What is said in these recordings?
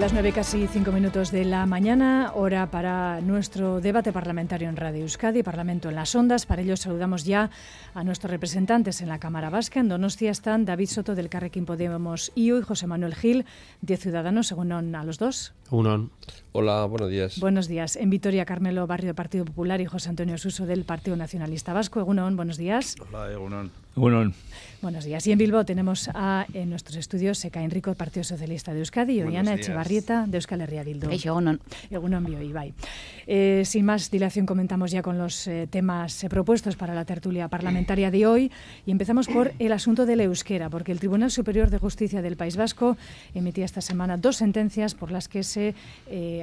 Las nueve casi cinco minutos de la mañana, hora para nuestro debate parlamentario en Radio Euskadi, Parlamento en las Ondas. Para ello saludamos ya a nuestros representantes en la Cámara Vasca. En Donostia están David Soto del Carrequín Podemos y hoy José Manuel Gil, de Ciudadanos, según a los dos. Hola, buenos días. Buenos días. En Vitoria, Carmelo Barrio del Partido Popular y José Antonio Suso del Partido Nacionalista Vasco. Egunon, buenos días. Hola, Egunon. Buenos días. Y en Bilbao tenemos a, en nuestros estudios Seca Enrico, Partido Socialista de Euskadi, y Ollana Echevarrieta, de Euskal Herria Bildu. Ibai. Eh, sin más dilación, comentamos ya con los eh, temas eh, propuestos para la tertulia parlamentaria de hoy. Y empezamos por el asunto del euskera, porque el Tribunal Superior de Justicia del País Vasco emitía esta semana dos sentencias por las que se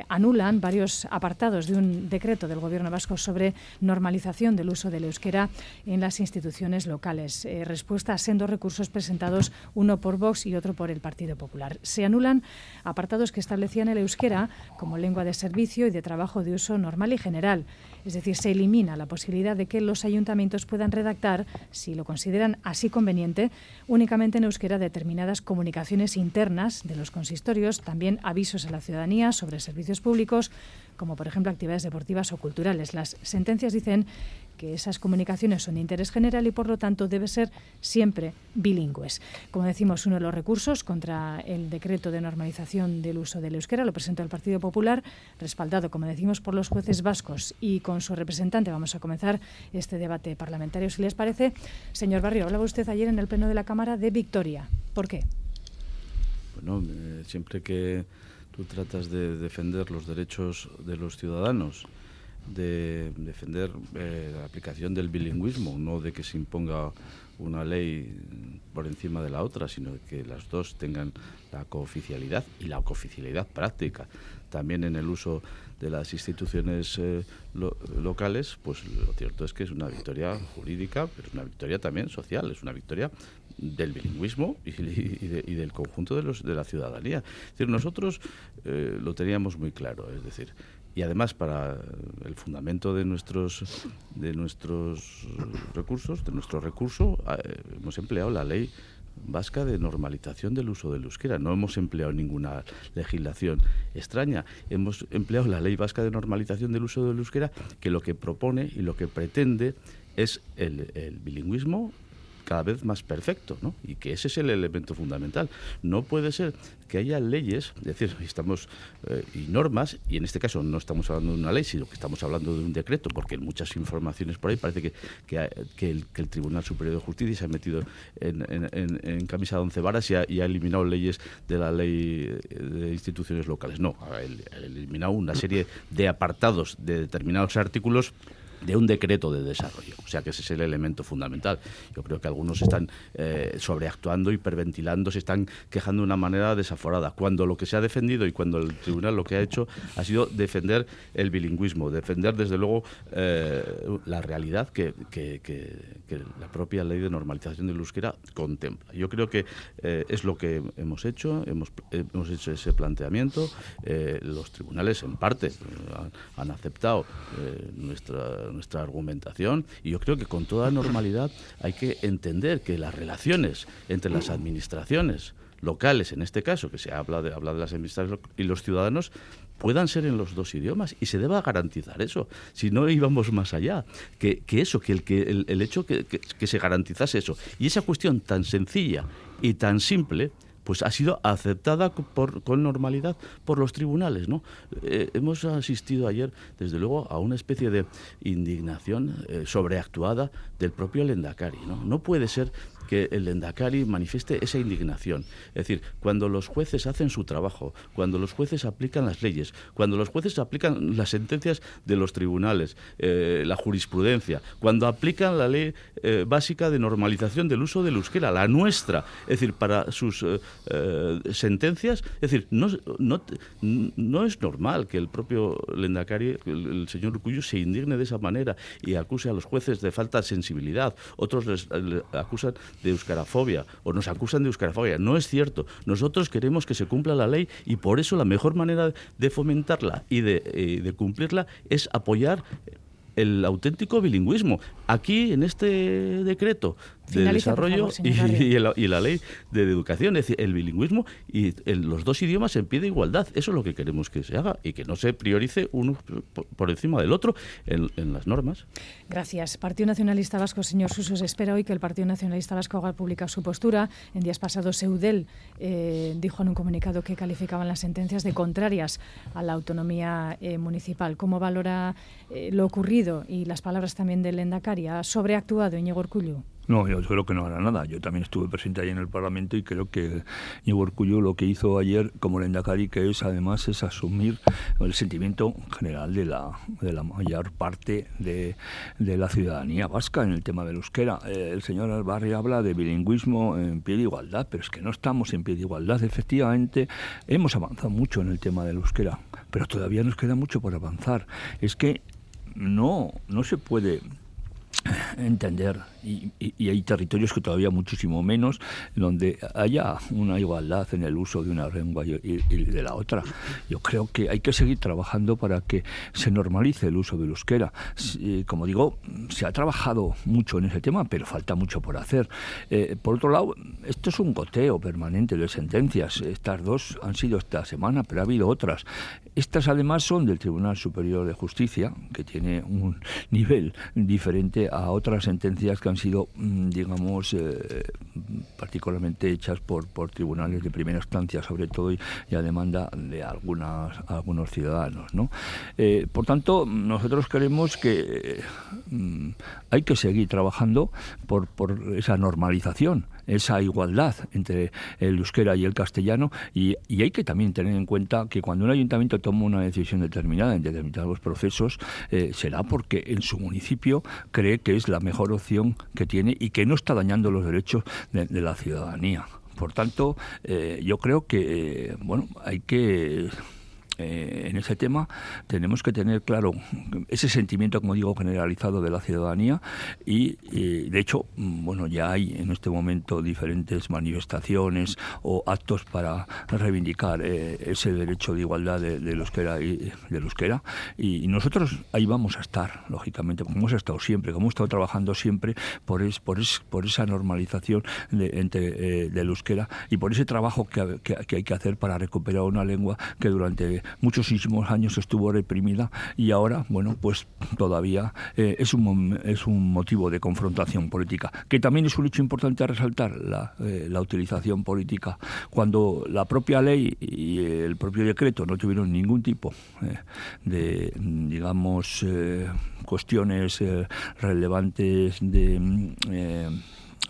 anulan varios apartados de un decreto del Gobierno vasco sobre normalización del uso del euskera en las instituciones locales. Respuesta a dos recursos presentados, uno por Vox y otro por el Partido Popular. Se anulan apartados que establecían el euskera como lengua de servicio y de trabajo de uso normal y general. Es decir, se elimina la posibilidad de que los ayuntamientos puedan redactar, si lo consideran así conveniente, únicamente en euskera determinadas comunicaciones internas de los consistorios, también avisos a la ciudadanía sobre servicios públicos, como por ejemplo actividades deportivas o culturales. Las sentencias dicen que esas comunicaciones son de interés general y por lo tanto debe ser siempre bilingües. Como decimos, uno de los recursos contra el decreto de normalización del uso del euskera lo presentó el Partido Popular, respaldado, como decimos, por los jueces vascos y con su representante vamos a comenzar este debate parlamentario. Si les parece, señor Barrio, hablaba usted ayer en el Pleno de la Cámara de Victoria. ¿Por qué? Bueno, eh, siempre que tú tratas de defender los derechos de los ciudadanos de defender eh, la aplicación del bilingüismo, no de que se imponga una ley por encima de la otra, sino que las dos tengan la cooficialidad y la cooficialidad práctica. También en el uso de las instituciones eh, locales, pues lo cierto es que es una victoria jurídica, pero es una victoria también social, es una victoria del bilingüismo y, del conjunto de, los, de la ciudadanía. Es decir, nosotros eh, lo teníamos muy claro, es decir, y además para el fundamento de nuestros de nuestros recursos, de nuestro recurso, eh, hemos empleado la ley vasca de normalización del uso del euskera. No hemos empleado ninguna legislación extraña. Hemos empleado la ley vasca de normalización del uso del euskera que lo que propone y lo que pretende es el, el bilingüismo cada vez más perfecto, ¿no? Y que ese es el elemento fundamental. No puede ser que haya leyes, es decir, estamos eh, y normas, y en este caso no estamos hablando de una ley, sino que estamos hablando de un decreto, porque en muchas informaciones por ahí parece que, que, el, Tribunal Superior de Justicia se ha metido en, camisa de once varas y ha, eliminado leyes de la ley de instituciones locales. No, ha eliminado una serie de apartados de determinados artículos de un decreto de desarrollo. O sea que ese es el elemento fundamental. Yo creo que algunos están eh, sobreactuando, hiperventilando, se están quejando de una manera desaforada, cuando lo que se ha defendido y cuando el tribunal lo que ha hecho ha sido defender el bilingüismo, defender desde luego eh, la realidad que, la propia ley de normalización del euskera contempla. Yo creo que eh, es lo que hemos hecho, hemos, hemos hecho ese planteamiento, los tribunales en parte han aceptado nuestra nuestra argumentación y yo creo que con toda normalidad hay que entender que las relaciones entre las administraciones locales, en este caso, que se habla de, habla de las administraciones y los ciudadanos, puedan ser en los dos idiomas y se deba garantizar eso. Si no íbamos más allá, que, eso, que el, que el, hecho que, que se garantizase eso. Y esa cuestión tan sencilla y tan simple pues ha sido aceptada con normalidad por los tribunales. ¿no? Eh, hemos asistido ayer, desde luego, a una especie de indignación eh, sobreactuada del propio Lendakari. ¿no? no puede ser que el Endacari manifieste esa indignación. Es decir, cuando los jueces hacen su trabajo, cuando los jueces aplican las leyes, cuando los jueces aplican las sentencias de los tribunales, eh, la jurisprudencia, cuando aplican la ley eh, básica de normalización del uso del euskera, la nuestra. Es decir, para sus sentencias, es decir, no, no, no, es normal que el propio Lendakari, el, señor Urcullo, se indigne de esa manera y acuse a los jueces de falta de sensibilidad. Otros les, acusan de euskarafobia o nos acusan de euskarafobia. No es cierto. Nosotros queremos que se cumpla la ley y por eso la mejor manera de fomentarla y de, de cumplirla es apoyar el auténtico bilingüismo. Aquí, en este decreto de desarrollo y, la ley de educación, es decir, el bilingüismo y los dos idiomas en pie de igualdad. Eso es lo que queremos que se haga y que no se priorice uno por encima del otro en, las normas. Gracias. Partido Nacionalista Vasco, señor Susos, espera hoy que el Partido Nacionalista Vasco haga pública su postura. En días pasados, Eudel eh, dijo en un comunicado que calificaban las sentencias de contrarias a la autonomía eh, municipal. ¿Cómo valora eh, lo ocurrido y las palabras también del Endacari? ¿Ha sobreactuado Iñigo Urcullu? No, yo creo que no hará nada. Yo también estuve presente ahí en el Parlamento y creo que Ñigo Urcullu lo que hizo ayer como Lendakari, que es además es asumir el sentimiento general de la, de la mayor parte de, de la ciudadanía vasca en el tema del euskera. Eh, el señor Albarri habla de bilingüismo en pie de igualdad, pero es que no estamos en pie de igualdad. Efectivamente, hemos avanzado mucho en el tema del euskera, pero todavía nos queda mucho por avanzar. Es que no, no se puede entender y, hay territorios que todavía muchísimo menos donde haya una igualdad en el uso de una lengua y, de la otra. Yo creo que hay que seguir trabajando para que se normalice el uso del euskera. como digo, se ha trabajado mucho en ese tema, pero falta mucho por hacer. Eh, por otro lado, esto es un goteo permanente de sentencias. Estas dos han sido esta semana, pero ha habido otras. Estas además son del Tribunal Superior de Justicia, que tiene un nivel diferente a otras sentencias que han sido, mm, digamos, eh, particularmente hechas por, por tribunales de primera instancia, sobre todo, y, a demanda de algunas, algunos ciudadanos. ¿no? Eh, por tanto, nosotros creemos que mm, hay que seguir trabajando por, por esa normalización esa igualdad entre el euskera y el castellano y, hay que también tener en cuenta que cuando un ayuntamiento toma una decisión determinada en determinados procesos eh, será porque en su municipio cree que es la mejor opción que tiene y que no está dañando los derechos de, la ciudadanía. Por tanto, eh, yo creo que eh, bueno hay que eh, en ese tema tenemos que tener claro ese sentimiento, como digo, generalizado de la ciudadanía y, de hecho, mm, bueno, ya hay en este momento diferentes manifestaciones o actos para reivindicar eh, ese derecho de igualdad de, de euskera y del euskera y, nosotros ahí vamos a estar, lógicamente, como hemos estado siempre, como hemos estado trabajando siempre por, es, por, es, por esa normalización de, entre, eh, del euskera y por ese trabajo que, que hay que hacer para recuperar una lengua que durante muchísimos años estuvo reprimida y ahora, bueno, pues todavía eh, es, un, es un motivo de confrontación política, que también es un hecho importante a resaltar, la, eh, la utilización política. Cuando la propia ley y el propio decreto no tuvieron ningún tipo eh, de, digamos, cuestiones relevantes de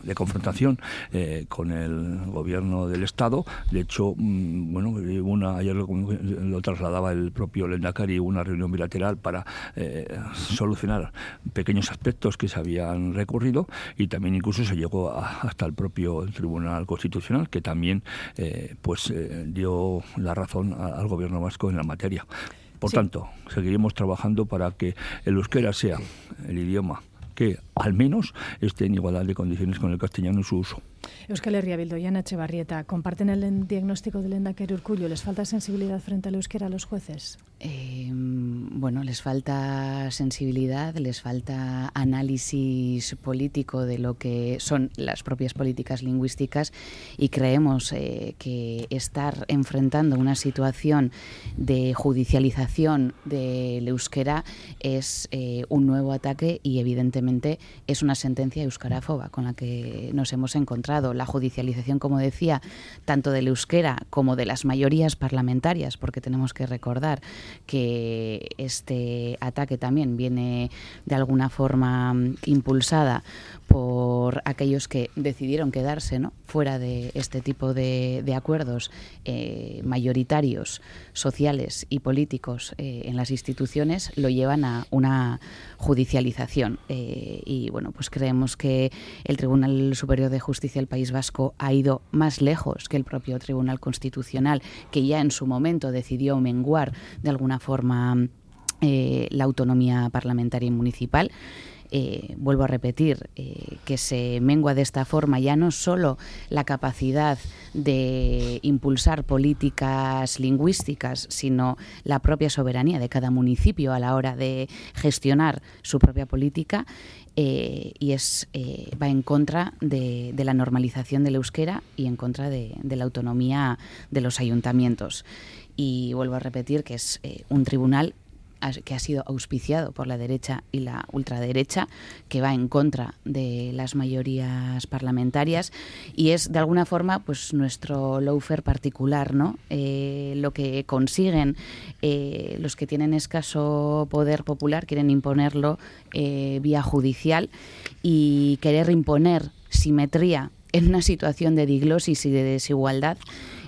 de confrontación eh, con el gobierno del Estado. De hecho, mm, bueno, una, ayer lo, trasladaba el propio Lendakari, una reunión bilateral para eh, solucionar pequeños aspectos que se habían recurrido y también incluso se llegó hasta el propio Tribunal Constitucional, que también eh, pues dio la razón al gobierno vasco en la materia. Por tanto, seguiremos trabajando para que el euskera sea el idioma que al menos esté en igualdad de condiciones con el castellano en su uso. Euskal Herria Bildo y Ana Echevarrieta, ¿comparten el diagnóstico del Endacari Urcullo? ¿Les falta sensibilidad frente al euskera a los jueces? Eh, bueno, les falta sensibilidad, les falta análisis político de lo que son las propias políticas lingüísticas y creemos eh, que estar enfrentando una situación de judicialización del euskera es eh, un nuevo ataque y evidentemente es una sentencia euskarafoba con la que nos hemos encontrado. La judicialización, como decía, tanto del euskera como de las mayorías parlamentarias, porque tenemos que recordar que este ataque también viene de alguna forma mm, impulsada por aquellos que decidieron quedarse ¿no? fuera de este tipo de, acuerdos eh, mayoritarios, sociales y políticos eh, en las instituciones, lo llevan a una judicialización. Eh, y bueno, pues creemos que el Tribunal Superior de Justicia del País Vasco ha ido más lejos que el propio Tribunal Constitucional, que ya en su momento decidió menguar de alguna forma eh, la autonomía parlamentaria y municipal. Eh, vuelvo a repetir, eh, que se mengua de esta forma ya no solo la capacidad de impulsar políticas lingüísticas, sino la propia soberanía de cada municipio a la hora de gestionar su propia política. Eh, y es va en contra de, la normalización del euskera y en contra de, de la autonomía de los ayuntamientos. Y vuelvo a repetir que es un tribunal que ha sido auspiciado por la derecha y la ultraderecha, que va en contra de las mayorías parlamentarias y es de alguna forma pues nuestro lawfare particular, ¿no? Eh, lo que consiguen eh, los que tienen escaso poder popular quieren imponerlo eh, vía judicial y querer imponer simetría en una situación de diglosis y de desigualdad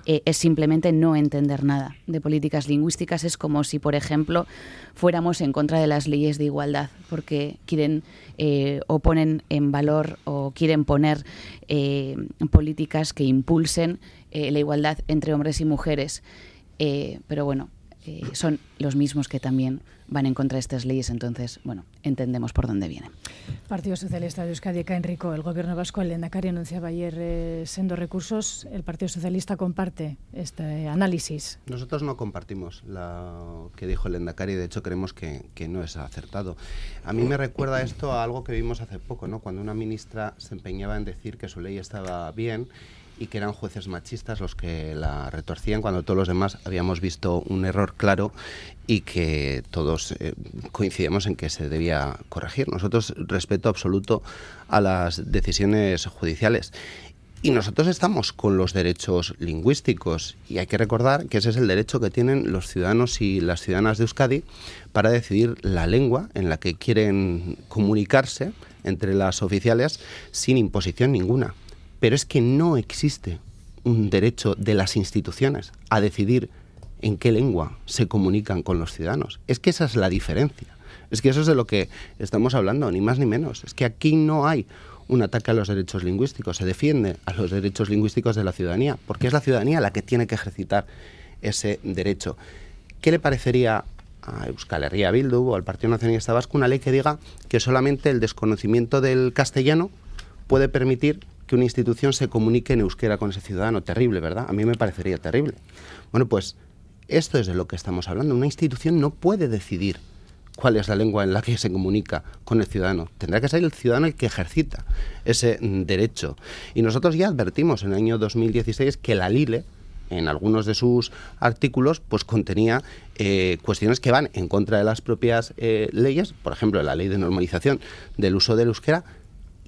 eh, es simplemente no entender nada de políticas lingüísticas. Es como si, por ejemplo, fuéramos en contra de las leyes de igualdad, porque quieren eh, o ponen en valor o quieren poner eh, políticas que impulsen la igualdad entre hombres y mujeres. pero bueno, son los mismos que también van en contra de estas leyes, entonces, bueno, entendemos por dónde vienen. Partido Socialista de Euskadi, Enrico, el gobierno vasco, el Endacari anunciaba ayer eh, siendo recursos. ¿El Partido Socialista comparte este análisis? Nosotros no compartimos lo que dijo el Endacari, de hecho creemos que, que no es acertado. A mí me recuerda esto a algo que vimos hace poco, ¿no? cuando una ministra se empeñaba en decir que su ley estaba bien y que eran jueces machistas los que la retorcían cuando todos los demás habíamos visto un error claro y que todos eh, coincidimos en que se debía corregir. Nosotros respeto absoluto a las decisiones judiciales. Y nosotros estamos con los derechos lingüísticos y hay que recordar que ese es el derecho que tienen los ciudadanos y las ciudadanas de Euskadi para decidir la lengua en la que quieren comunicarse entre las oficiales sin imposición ninguna. Pero es que no existe un derecho de las instituciones a decidir en qué lengua se comunican con los ciudadanos. Es que esa es la diferencia. Es que eso es de lo que estamos hablando, ni más ni menos. Es que aquí no hay un ataque a los derechos lingüísticos, se defiende a los derechos lingüísticos de la ciudadanía, porque es la ciudadanía la que tiene que ejercitar ese derecho. ¿Qué le parecería a Euskal Herria Bildu o al Partido Nacionalista Vasco una ley que diga que solamente el desconocimiento del castellano puede permitir que una institución se comunique en euskera con ese ciudadano. Terrible, ¿verdad? A mí me parecería terrible. Bueno, pues esto es de lo que estamos hablando. Una institución no puede decidir cuál es la lengua en la que se comunica con el ciudadano. Tendrá que ser el ciudadano el que ejercita ese mm, derecho. Y nosotros ya advertimos en el año 2016 que la LILE, en algunos de sus artículos, pues contenía eh, cuestiones que van en contra de las propias eh, leyes, por ejemplo, la ley de normalización del uso del euskera,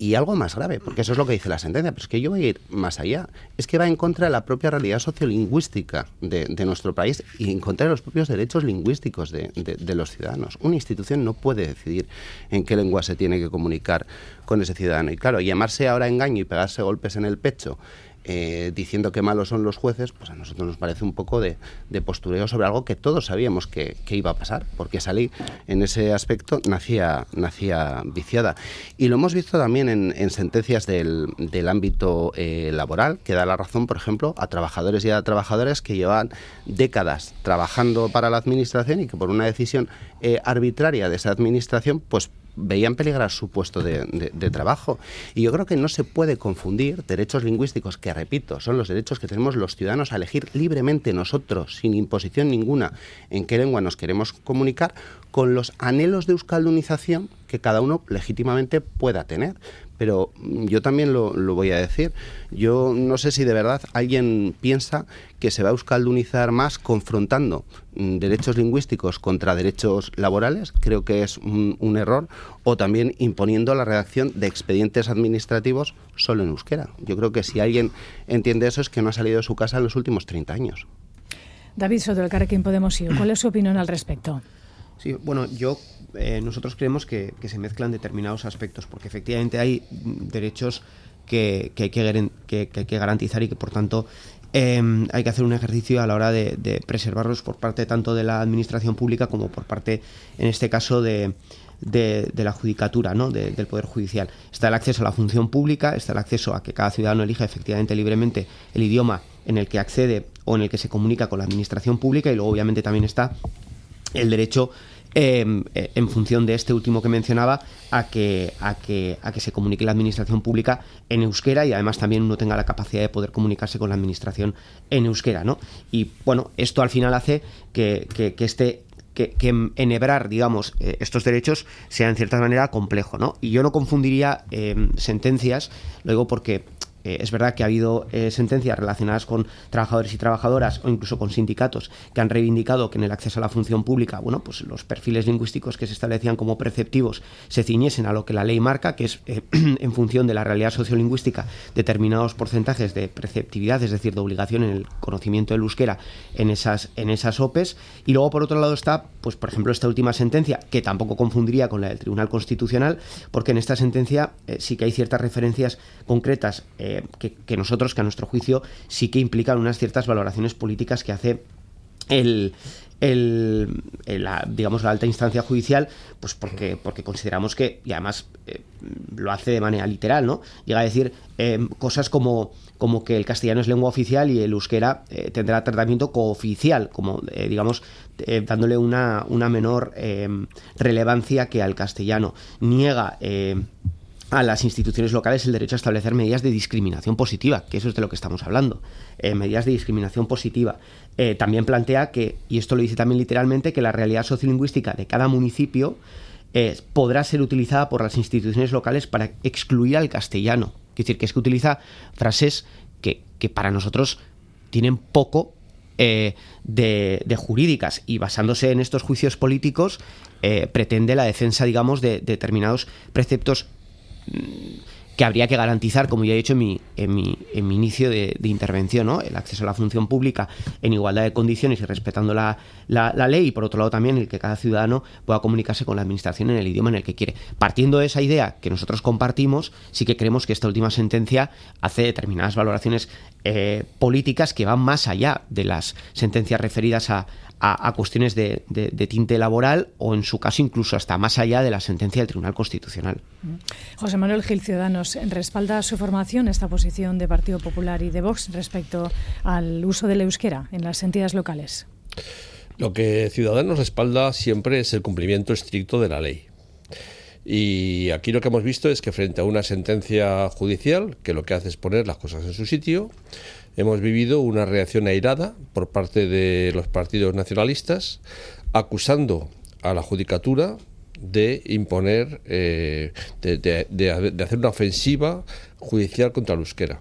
y algo más grave, porque eso es lo que dice la sentencia, pero es que yo voy a ir más allá. Es que va en contra de la propia realidad sociolingüística de, de nuestro país y en contra de los propios derechos lingüísticos de, de, los ciudadanos. Una institución no puede decidir en qué lengua se tiene que comunicar con ese ciudadano. Y claro, llamarse ahora engaño y pegarse golpes en el pecho eh, diciendo que malos son los jueces, pues a nosotros nos parece un poco de, postureo sobre algo que todos sabíamos que, iba a pasar, porque salí en ese aspecto nacía, nacía viciada. Y lo hemos visto también en, sentencias del, ámbito eh, laboral, que da la razón, por ejemplo, a trabajadores y a trabajadoras que llevan décadas trabajando para la administración y que por una decisión eh, arbitraria de esa administración, pues veían peligrar su puesto de, trabajo. Y yo creo que no se puede confundir derechos lingüísticos, que repito, son los derechos que tenemos los ciudadanos a elegir libremente nosotros, sin imposición ninguna, en qué lengua nos queremos comunicar, con los anhelos de euskaldunización que cada uno legítimamente pueda tener pero yo también lo, voy a decir. Yo no sé si de verdad alguien piensa que se va a euskaldunizar más confrontando mm, derechos lingüísticos contra derechos laborales, creo que es un, error, o también imponiendo la redacción de expedientes administrativos solo en euskera. Yo creo que si alguien entiende eso es que no ha salido de su casa en los últimos 30 años. David Soto, del Carrequín Podemos ir. ¿cuál es su opinión al respecto? Sí, bueno, yo eh, nosotros creemos que, se mezclan determinados aspectos, porque efectivamente hay derechos que, hay, que, garantizar y que por tanto em, hay que hacer un ejercicio a la hora de, preservarlos por parte tanto de la administración pública como por parte, en este caso, de, de, la judicatura, ¿no? del Poder Judicial. Está el acceso a la función pública, está el acceso a que cada ciudadano elija efectivamente libremente el idioma en el que accede o en el que se comunica con la administración pública y luego obviamente también está el derecho eh, en función de este último que mencionaba, a que, a, que, a que se comunique la administración pública en euskera y además también uno tenga la capacidad de poder comunicarse con la administración en euskera. ¿no? Y bueno, esto al final hace que, que, este que, enhebrar, digamos, eh, estos derechos sea en cierta manera complejo, ¿no? Y yo no confundiría em, sentencias, lo digo porque eh, es verdad que ha habido eh, sentencias relacionadas con trabajadores y trabajadoras o incluso con sindicatos que han reivindicado que en el acceso a la función pública, bueno, pues los perfiles lingüísticos que se establecían como preceptivos se ciñesen a lo que la ley marca, que es eh, en función de la realidad sociolingüística determinados porcentajes de preceptividad, es decir, de obligación en el conocimiento del euskera en esas en esas OPEs. Y luego por otro lado está, pues por ejemplo, esta última sentencia que tampoco confundiría con la del Tribunal Constitucional, porque en esta sentencia sí que hay ciertas referencias concretas que, nosotros, que a nuestro juicio sí que implican unas ciertas valoraciones políticas que hace el, la, digamos, la alta instancia judicial, pues porque, porque consideramos que, y además eh, lo hace de manera literal, ¿no? Llega a decir eh, cosas como, como que el castellano es lengua oficial y el euskera eh, tendrá tratamiento cooficial, como, digamos, dándole una, una menor relevancia que al castellano. Niega a las instituciones locales el derecho a establecer medidas de discriminación positiva, que eso es de lo que estamos hablando, eh, medidas de discriminación positiva. Eh, también plantea que, y esto lo dice también literalmente, que la realidad sociolingüística de cada municipio eh, podrá ser utilizada por las instituciones locales para excluir al castellano. Es decir, que es que utiliza frases que, para nosotros tienen poco de, de, jurídicas y basándose en estos juicios políticos pretende la defensa, digamos, de determinados preceptos que habría que garantizar, como ya he dicho en mi, en mi, inicio de, intervención, ¿no? el acceso a la función pública en igualdad de condiciones y respetando la, la, ley, y por otro lado también el que cada ciudadano pueda comunicarse con la administración en el idioma en el que quiere. Partiendo de esa idea que nosotros compartimos, sí que creemos que esta última sentencia hace determinadas valoraciones eh, políticas que van más allá de las sentencias referidas a, a, cuestiones de, tinte laboral o, en su caso, incluso hasta más allá de la sentencia del Tribunal Constitucional. José Manuel Gil Ciudadanos, ¿respalda su formación esta posición de Partido Popular y de Vox respecto al uso del euskera en las entidades locales? Lo que Ciudadanos respalda siempre es el cumplimiento estricto de la ley. Y aquí lo que hemos visto es que frente a una sentencia judicial, que lo que hace es poner las cosas en su sitio, hemos vivido una reacción airada por parte de los partidos nacionalistas acusando a la judicatura de imponer, eh, de, hacer una ofensiva judicial contra el euskera.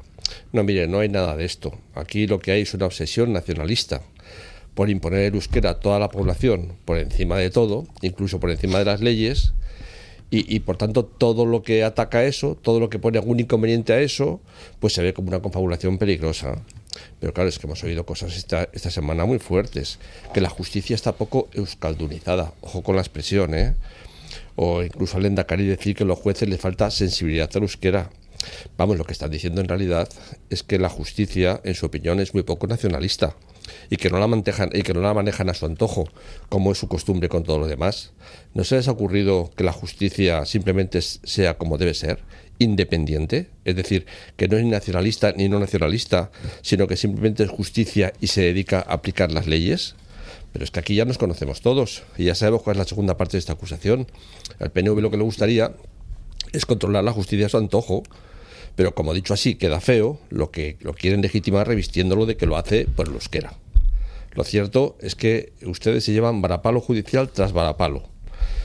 No, mire, no hay nada de esto. Aquí lo que hay es una obsesión nacionalista por imponer el euskera a toda la población por encima de todo, incluso por encima de las leyes, y, por tanto todo lo que ataca eso, todo lo que pone algún inconveniente a eso, pues se ve como una confabulación peligrosa. Pero claro, es que hemos oído cosas esta, esta semana muy fuertes, que la justicia está poco euskaldunizada, ojo con la expresión, ¿eh? O incluso al Endacari decir que a los jueces les falta sensibilidad la euskera. Vamos, lo que están diciendo en realidad es que la justicia, en su opinión, es muy poco nacionalista y que no la manejan, y que no la manejan a su antojo, como es su costumbre con todo lo demás. ¿No se les ha ocurrido que la justicia simplemente sea como debe ser, independiente? Es decir, que no es ni nacionalista ni no nacionalista, sino que simplemente es justicia y se dedica a aplicar las leyes. Pero es que aquí ya nos conocemos todos y ya sabemos cuál es la segunda parte de esta acusación. Al PNV lo que le gustaría es controlar la justicia a su antojo pero como dicho así, queda feo, lo que lo quieren legitimar revistiéndolo de que lo hace por el euskera. Lo cierto es que ustedes se llevan varapalo judicial tras varapalo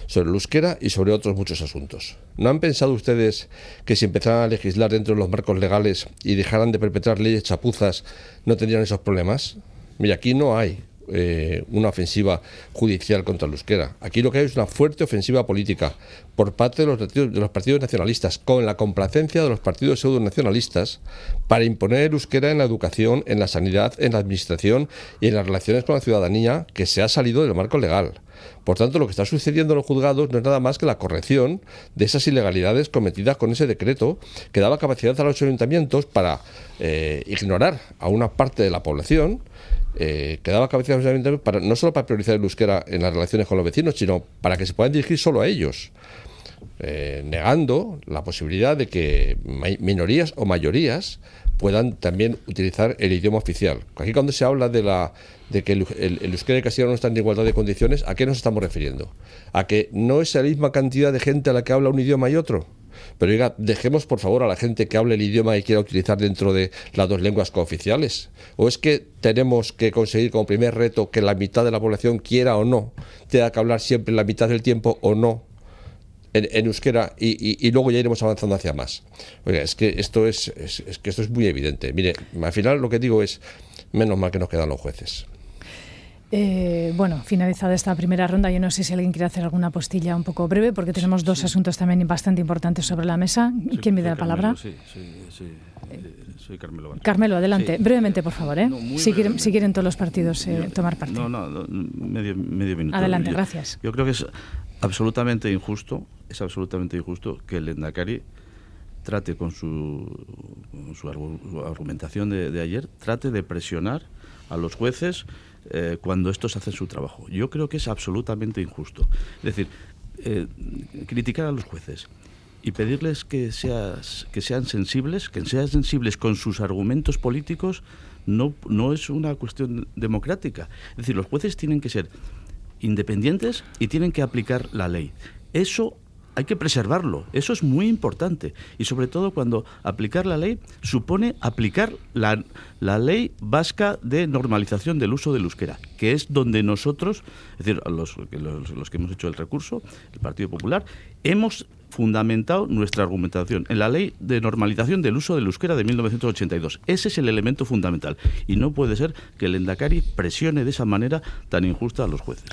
sobre el euskera y sobre otros muchos asuntos. ¿No han pensado ustedes que si empezaran a legislar dentro de los marcos legales y dejaran de perpetrar leyes chapuzas, no tendrían esos problemas? Mira, aquí no hay eh, una ofensiva judicial contra el euskera. Aquí lo que hay es una fuerte ofensiva política por parte de los, de los partidos nacionalistas, con la complacencia de los partidos pseudo-nacionalistas, para imponer el euskera en la educación, en la sanidad, en la administración y en las relaciones con la ciudadanía que se ha salido del marco legal. Por tanto, lo que está sucediendo en los juzgados no es nada más que la corrección de esas ilegalidades cometidas con ese decreto que daba capacidad a los ayuntamientos para eh, ignorar a una parte de la población que daba cabeza para, no solo para priorizar el euskera en las relaciones con los vecinos, sino para que se puedan dirigir solo a ellos. Eh, negando la posibilidad de que minorías o mayorías puedan también utilizar el idioma oficial. Aquí cuando se habla de, la, de que el, el, euskera y el castellano no están en igualdad de condiciones, ¿a qué nos estamos refiriendo? ¿A que no es la misma cantidad de gente a la que habla un idioma y otro? Pero diga, dejemos por favor a la gente que hable el idioma y quiera utilizar dentro de las dos lenguas cooficiales. ¿O es que tenemos que conseguir como primer reto que la mitad de la población quiera o no, tenga que hablar siempre la mitad del tiempo o no en, euskera y, luego ya iremos avanzando hacia más. Oiga, es que esto es, es, que esto es muy evidente. Mire, al final lo que digo es, menos mal que nos quedan los jueces. Eh, bueno, finalizada esta primera ronda, yo no sé si alguien quiere hacer alguna postilla un poco breve, porque tenemos dos asuntos también bastante importantes sobre la mesa. ¿Quién me da la palabra? Sí, sí, sí. Soy Carmelo. Carmelo, adelante. Brevemente, por favor, ¿eh? si, quieren, si, quieren, todos los partidos eh, tomar parte. No, no, medio, medio minuto. Adelante, gracias. Yo creo que es absolutamente injusto, es absolutamente injusto que el Endacari trate con su, su, argumentación de, ayer, trate de presionar a los jueces eh, cuando estos hacen su trabajo. Yo creo que es absolutamente injusto. Es decir, eh, criticar a los jueces y pedirles que, seas, que sean sensibles, que sean sensibles con sus argumentos políticos, no, no es una cuestión democrática. Es decir, los jueces tienen que ser independientes y tienen que aplicar la ley. Eso hay que preservarlo, eso es muy importante. Y sobre todo cuando aplicar la ley supone aplicar la, la ley vasca de normalización del uso del euskera, que es donde nosotros, es decir, los, los, los que hemos hecho el recurso, el Partido Popular, hemos fundamentado nuestra argumentación en la ley de normalización del uso del euskera de 1982. Ese es el elemento fundamental. Y no puede ser que el Endacari presione de esa manera tan injusta a los jueces.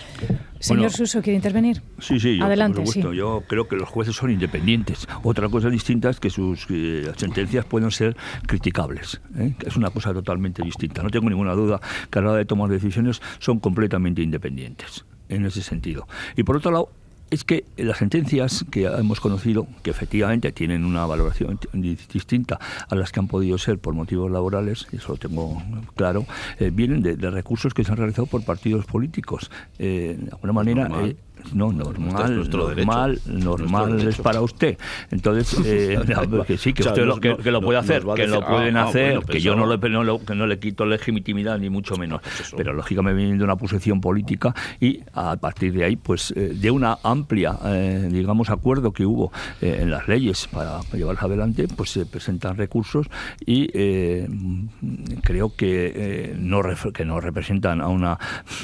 Señor Suso, ¿quiere intervenir? Sí, sí, yo, Adelante, yo creo que los jueces son independientes. Otra cosa distinta es que sus eh, sentencias pueden ser criticables. ¿eh? Es una cosa totalmente distinta. No tengo ninguna duda que a la hora de tomar decisiones son completamente independientes en ese sentido. Y por otro lado, es que las sentencias que hemos conocido, que efectivamente tienen una valoración distinta a las que han podido ser por motivos laborales, eso lo tengo claro, eh, vienen de, recursos que se han realizado por partidos políticos. Eh, de alguna manera, no, normal, normal, normal es para usted. Entonces, eh, que sí, que usted lo, que, lo puede hacer, que lo pueden ah, hacer, que yo no le, que no le quito legitimidad ni mucho menos. Pues Pero lógicamente viene de una posición política y a partir de ahí, pues eh, de una amplia, eh, digamos, acuerdo que hubo en las leyes para llevarlas adelante, pues se presentan recursos y creo que no que no representan a una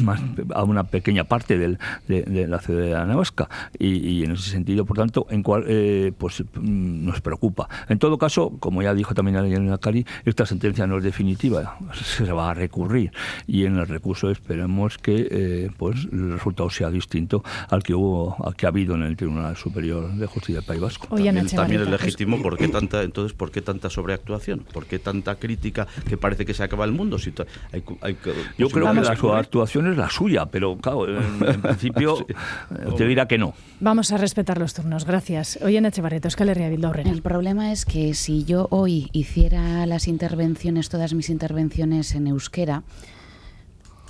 a una pequeña parte del, de, de la de la Nevasca y, en ese sentido, por tanto, en cual, eh, pues mm, nos preocupa. En todo caso, como ya dijo también Elena Cari, esta sentencia no es definitiva, se va a recurrir y en el recurso esperemos que eh, pues el resultado sea distinto al que hubo, al que ha habido en el Tribunal Superior de Justicia del País Vasco. También, también, es legítimo, ¿por qué tanta, entonces, ¿por qué tanta sobreactuación? ¿Por qué tanta crítica que parece que se acaba el mundo? Si hay, Yo creo que la sobreactuación es la suya, pero claro, en, principio te dirá que no. Vamos a respetar los turnos, gracias. Oye, Echevarreto, es que le El problema es que si yo hoy hiciera las intervenciones, todas mis intervenciones en euskera,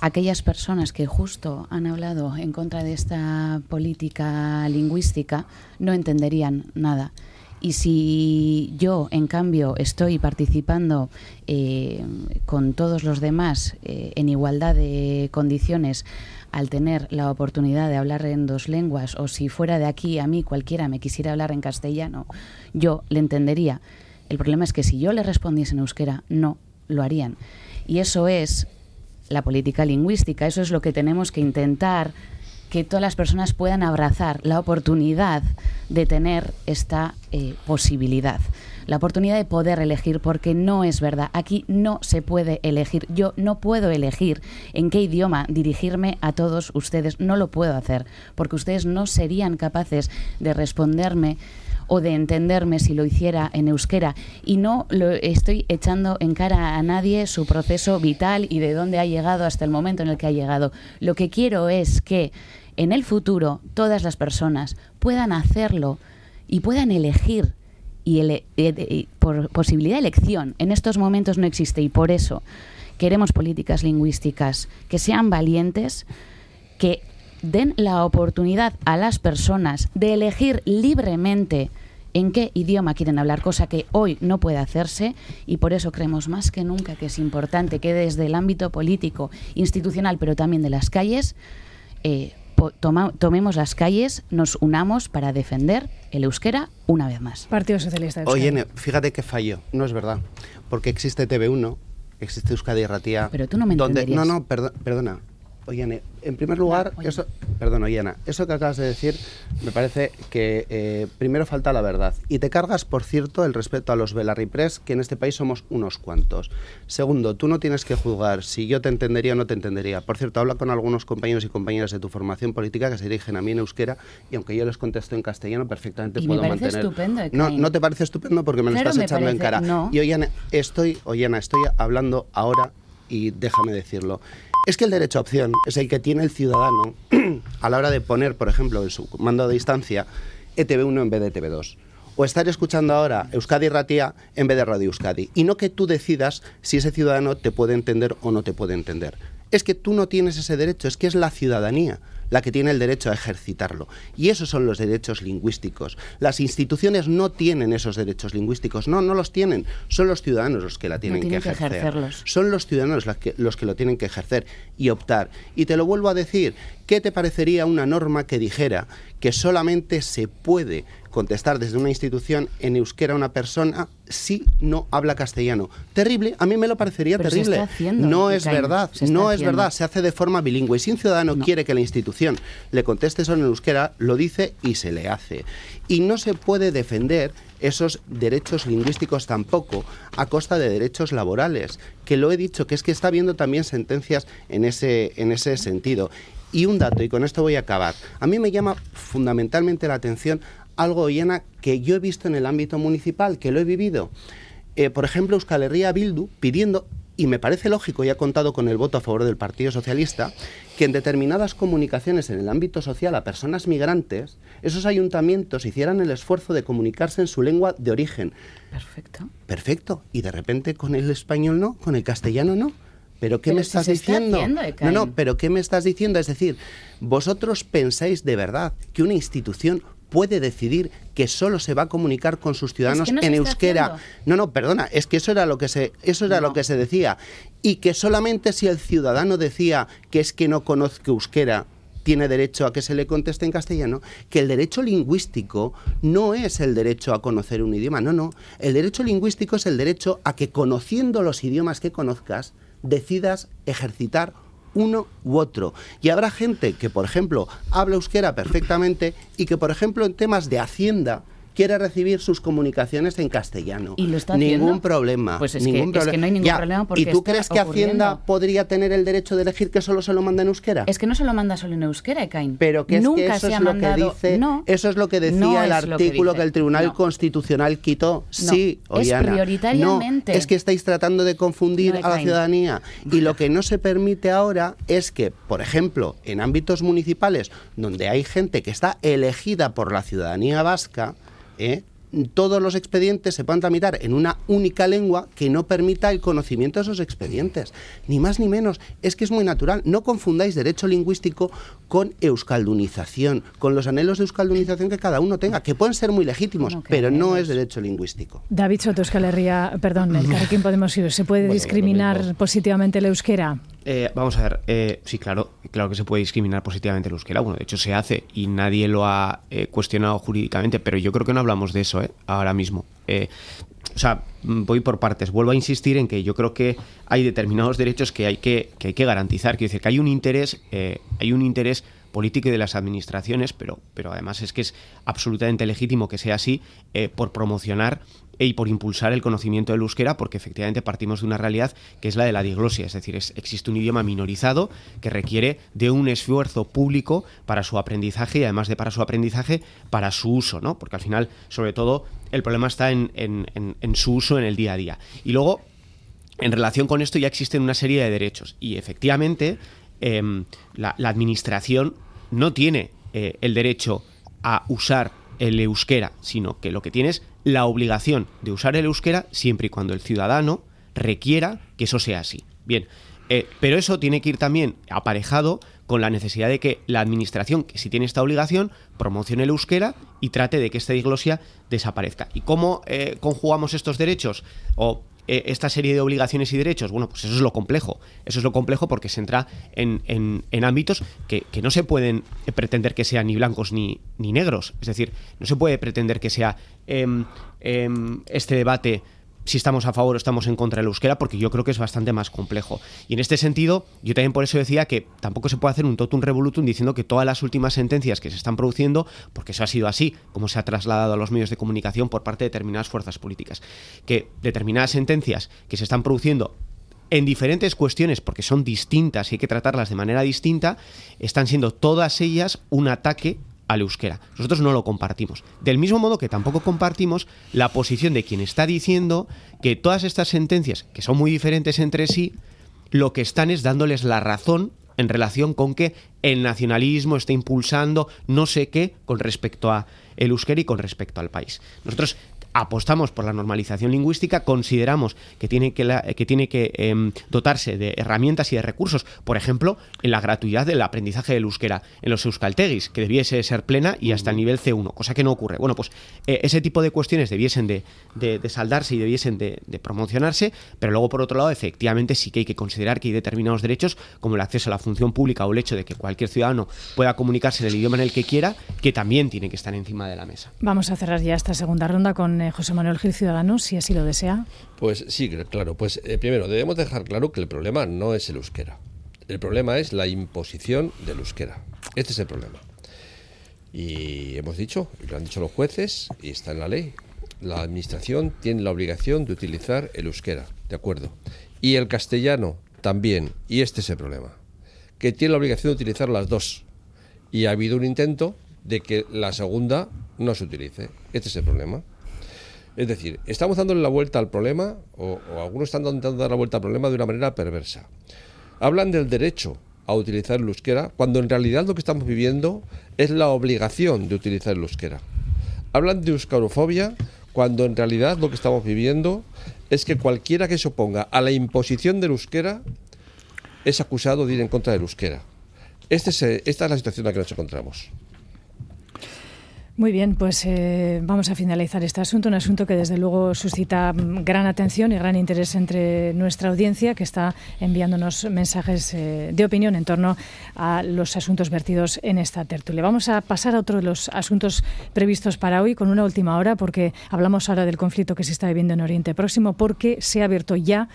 aquellas personas que justo han hablado en contra de esta política lingüística no entenderían nada. Y si yo, en cambio, estoy participando eh, con todos los demás eh, en igualdad de condiciones, al tener la oportunidad de hablar en dos lenguas o si fuera de aquí a mí cualquiera me quisiera hablar en castellano, yo le entendería. El problema es que si yo le respondiese en euskera, no lo harían. Y eso es la política lingüística, eso es lo que tenemos que intentar que todas las personas puedan abrazar la oportunidad de tener esta eh, posibilidad la oportunidad de poder elegir, porque no es verdad. Aquí no se puede elegir. Yo no puedo elegir en qué idioma dirigirme a todos ustedes. No lo puedo hacer, porque ustedes no serían capaces de responderme o de entenderme si lo hiciera en euskera. Y no lo estoy echando en cara a nadie su proceso vital y de dónde ha llegado hasta el momento en el que ha llegado. Lo que quiero es que en el futuro todas las personas puedan hacerlo y puedan elegir y por posibilidad de elección. En estos momentos no existe y por eso queremos políticas lingüísticas que sean valientes, que den la oportunidad a las personas de elegir libremente en qué idioma quieren hablar, cosa que hoy no puede hacerse y por eso creemos más que nunca que es importante que desde el ámbito político, institucional, pero también de las calles, eh, tomemos las calles, nos unamos para defender el euskera una vez más. Partido Socialista. Oye, fíjate que fallo, no es verdad, porque existe TV1, existe Euskadi Ratía. Pero tú no me donde, No, no, perdona. Oye, en primer lugar, eso, perdón, eso que acabas de decir me parece que eh, primero falta la verdad. Y te cargas, por cierto, el respeto a los Belarripress, que en este país somos unos cuantos. Segundo, tú no tienes que juzgar si yo te entendería o no te entendería. Por cierto, habla con algunos compañeros y compañeras de tu formación política que se dirigen a mí en euskera y aunque yo les contesto en castellano, perfectamente puedo me parece Estupendo, no, no te parece estupendo porque me lo estás echando en cara. Y Oyena, estoy, Oyena, estoy hablando ahora y déjame decirlo. Es que el derecho a opción es el que tiene el ciudadano a la hora de poner, por ejemplo, en su mando de distancia ETV1 en vez de ETV2 o estar escuchando ahora Euskadi Ratia en vez de Radio Euskadi. Y no que tú decidas si ese ciudadano te puede entender o no te puede entender. Es que tú no tienes ese derecho, es que es la ciudadanía la que tiene el derecho a ejercitarlo. Y esos son los derechos lingüísticos. Las instituciones no tienen esos derechos lingüísticos, no, no los tienen. Son los ciudadanos los que la tienen, que ejercer. son los ciudadanos los que, los que lo tienen que ejercer y optar. Y te lo vuelvo a decir, ¿qué te parecería una norma que dijera que solamente se puede contestar desde una institución en euskera a una persona si no habla castellano. Terrible, a mí me lo parecería terrible. no es verdad, no es verdad, se hace de forma bilingüe. Y si un ciudadano quiere que la institución le conteste eso en euskera, lo dice y se le hace. Y no se puede defender esos derechos lingüísticos tampoco a costa de derechos laborales, que lo he dicho, que es que está habiendo también sentencias en ese, en ese sentido. Y un dato, y con esto voy a acabar. A mí me llama fundamentalmente la atención algo, llena que yo he visto en el ámbito municipal, que lo he vivido. Eh, por ejemplo, Euskal Herria Bildu pidiendo, y me parece lógico, y ha contado con el voto a favor del Partido Socialista, que en determinadas comunicaciones en el ámbito social a personas migrantes, esos ayuntamientos hicieran el esfuerzo de comunicarse en su lengua de origen. Perfecto. Perfecto. Y de repente con el español no, con el castellano no. ¿Pero qué me estás diciendo? no, no, pero ¿qué me estás diciendo? Es decir, vosotros pensáis de verdad que una institución puede decidir que solo se va a comunicar con sus ciudadanos en euskera. No, no, perdona, es que eso era lo que se eso era lo que se decía. Y que solamente si el ciudadano decía que es que no conozco euskera tiene derecho a que se le conteste en castellano, que el derecho lingüístico no es el derecho a conocer un idioma, no, no, el derecho lingüístico es el derecho a que conociendo los idiomas que conozcas decidas ejercitar uno u otro. Y habrá gente que, por ejemplo, habla euskera perfectamente y que, por ejemplo, en temas de hacienda, quiere recibir sus comunicaciones en castellano. ¿Y lo está Ningún problema. Pues es, ningún que, es que, no hay ningún problema porque ¿Y tú crees que Hacienda podría tener el derecho de elegir que solo se lo manda en euskera? Es que no se lo manda solo en euskera, Ekain. Pero que Nunca eso es lo que dice, eso es lo que decía el artículo que, el Tribunal Constitucional quitó. sí, Oriana. Es prioritariamente. No, es que estáis tratando de confundir a la ciudadanía. Y lo que no se permite ahora es que, por ejemplo, en ámbitos municipales donde hay gente que está elegida por la ciudadanía vasca, ¿eh? todos los expedientes se puedan tramitar en una única lengua que no permita el conocimiento de esos expedientes. Ni más ni menos. Es que es muy natural. No confundáis derecho lingüístico con euskaldunización, con los anhelos de euskaldunización que cada uno tenga, que pueden ser muy legítimos, pero no es derecho lingüístico. David Soto, Euskal Herria, perdón, el Podemos ir. ¿Se puede discriminar positivamente el euskera? Eh, vamos a ver, eh, sí, claro, claro que se puede discriminar positivamente el euskera. Bueno, de hecho se hace y nadie lo ha eh, cuestionado jurídicamente, pero yo creo que no hablamos de eso ahora mismo. o sea, voy por partes. Vuelvo a insistir en que yo creo que hay determinados derechos que hay que, que hay que garantizar. Quiero decir que hay un interés, hay un interés político y de las administraciones, pero, pero además es que es absolutamente legítimo que sea así por promocionar y por impulsar el conocimiento del euskera, porque efectivamente partimos de una realidad que es la de la diglosia, es decir, existe un idioma minorizado que requiere de un esfuerzo público para su aprendizaje y además de para su aprendizaje, para su uso, ¿no? Porque al final, sobre todo, el problema está en, su uso en el día a día. Y luego, en relación con esto ya existen una serie de derechos y efectivamente em, la, administración no tiene eh, el derecho a usar el euskera, sino que lo que tiene es la obligación de usar el euskera siempre y cuando el ciudadano requiera que eso sea así. Bien, eh, pero eso tiene que ir también aparejado con la necesidad de que la administración, que si tiene esta obligación, promocione el euskera y trate de que esta diglosia desaparezca. ¿Y cómo eh, conjugamos estos derechos o eh, esta serie de obligaciones y derechos? Bueno, pues eso es lo complejo. Eso es lo complejo porque se entra en, en, ámbitos que, que, no se pueden pretender que sean ni blancos ni, ni, negros. Es decir, no se puede pretender que sea em, em, este debate si estamos a favor o estamos en contra del euskera, porque yo creo que es bastante más complejo. Y en este sentido, yo también por eso decía que tampoco se puede hacer un totum revolutum diciendo que todas las últimas sentencias que se están produciendo, porque eso ha sido así, como se ha trasladado a los medios de comunicación por parte de determinadas fuerzas políticas, que determinadas sentencias que se están produciendo en diferentes cuestiones, porque son distintas y hay que tratarlas de manera distinta, están siendo todas ellas un ataque al euskera. Nosotros no lo compartimos. Del mismo modo que tampoco compartimos la posición de quien está diciendo que todas estas sentencias, que son muy diferentes entre sí, lo que están es dándoles la razón en relación con que el nacionalismo está impulsando no sé qué con respecto a el euskera y con respecto al país. Nosotros apostamos por la normalización lingüística, consideramos que tiene que, que, tiene que em, dotarse de herramientas y de recursos, por ejemplo, en la gratuidad del aprendizaje del euskera en los euskaltegis, que debiese ser plena y hasta el nivel C1, cosa que no ocurre. Bueno, pues eh, ese tipo de cuestiones debiesen de, saldarse y debiesen de, promocionarse, pero luego, por otro lado, efectivamente sí que hay que considerar que hay determinados derechos, como el acceso a la función pública o el hecho de que cualquier ciudadano pueda comunicarse en el idioma en el que quiera, que también tiene que estar encima de la mesa. Vamos a cerrar ya esta segunda ronda con eh, José Manuel Gil Ciudadanos, si así lo desea. Pues sí, claro. Pues eh, primero, debemos dejar claro que el problema no es el euskera. El problema es la imposición del euskera. Este es el problema. Y hemos dicho, lo han dicho los jueces, y está en la ley, la administración tiene la obligación de utilizar el euskera, ¿de acuerdo? Y el castellano también, y este es el problema, que tiene la obligación de utilizar las dos. Y ha habido un intento de que la segunda no se utilice. Este es el problema. Es decir, estamos dándole la vuelta al problema, o, algunos están dando dar la vuelta al problema de una manera perversa. Hablan del derecho a utilizar el euskera, cuando en realidad lo que estamos viviendo es la obligación de utilizar el euskera. Hablan de euskarofobia, cuando en realidad lo que estamos viviendo es que cualquiera que se oponga a la imposición del euskera es acusado de ir en contra del euskera. Este esta es la situación en la que nos encontramos. Muy bien, pues eh, vamos a finalizar este asunto, un asunto que desde luego suscita mm, gran atención y gran interés entre nuestra audiencia que está enviándonos mensajes eh, de opinión en torno a los asuntos vertidos en esta tertulia. Vamos a pasar a otro de los asuntos previstos para hoy con una última hora porque hablamos ahora del conflicto que se está viviendo en Oriente Próximo porque se ha abierto ya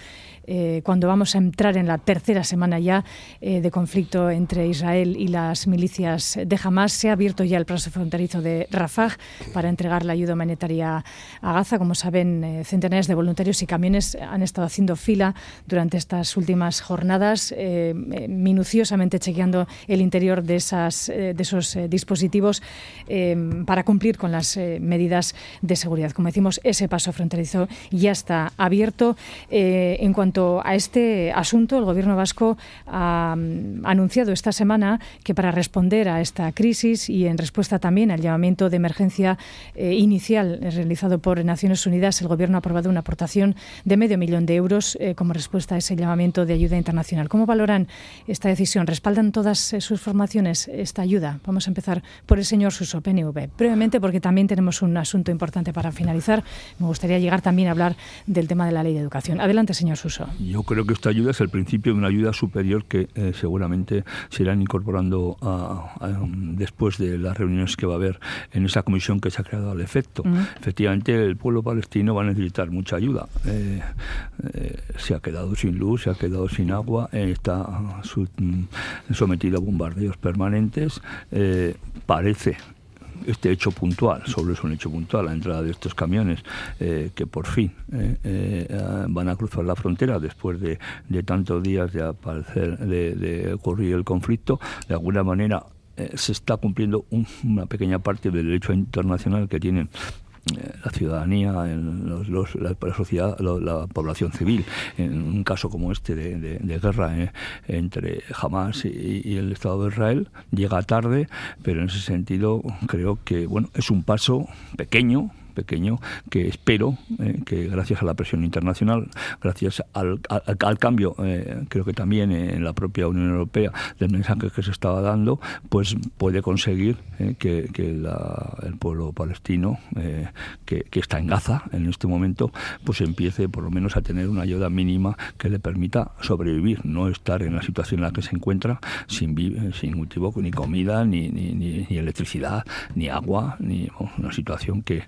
eh, cuando vamos a entrar en la tercera semana ya eh, de conflicto entre Israel y las milicias de Hamas. Se ha abierto ya el paso fronterizo de Rafah para entregar la ayuda humanitaria a Gaza. Como saben, eh, centenares de voluntarios y camiones han estado haciendo fila durante estas últimas jornadas, minuciosamente chequeando el interior de, esas, de esos dispositivos para cumplir con las medidas de seguridad. Como decimos, ese paso fronterizo ya está abierto. en cuanto a este asunto, el Gobierno vasco ha mm, anunciado esta semana que para responder a esta crisis y en respuesta también al llamamiento de emergencia eh, inicial realizado por Naciones Unidas, el Gobierno ha aprobado una aportación de medio millón de euros eh, como respuesta a ese llamamiento de ayuda internacional. ¿Cómo valoran esta decisión? ¿Respaldan todas eh, sus formaciones esta ayuda? Vamos a empezar por el señor Suso, PNV. Brevemente, porque también tenemos un asunto importante para finalizar. Me gustaría llegar también a hablar del tema de la ley de educación. Adelante, señor Suso. Yo creo que esta ayuda es el principio de una ayuda superior que eh, seguramente se irán incorporando después de las reuniones que va a haber en esa comisión que se ha creado al efecto. Efectivamente, el pueblo palestino va a necesitar mucha ayuda. Eh, eh, se ha quedado sin luz, se ha quedado sin agua, está mm, sometido a bombardeos permanentes. parece este hecho puntual, solo es un hecho puntual, la entrada de estos camiones eh, que por fin eh, eh, van a cruzar la frontera después de, tantos días de aparecer, de, ocurrir el conflicto, de alguna manera se está cumpliendo una pequeña parte del derecho internacional que tienen eh, la ciudadanía, en los, la, sociedad, la, población civil, en un caso como este de, guerra eh, entre Hamas y, el Estado de Israel, llega tarde, pero en ese sentido creo que bueno es un paso pequeño, pequeño que espero eh, que gracias a la presión internacional, gracias al, cambio, eh, creo que también en la propia Unión Europea, del mensaje que se estaba dando, pues puede conseguir que, que el pueblo palestino que, está en Gaza en este momento, pues empiece por lo menos a tener una ayuda mínima que le permita sobrevivir, no estar en la situación en la que se encuentra sin, sin motivo ni comida, ni, ni, ni, electricidad, ni agua, ni una situación que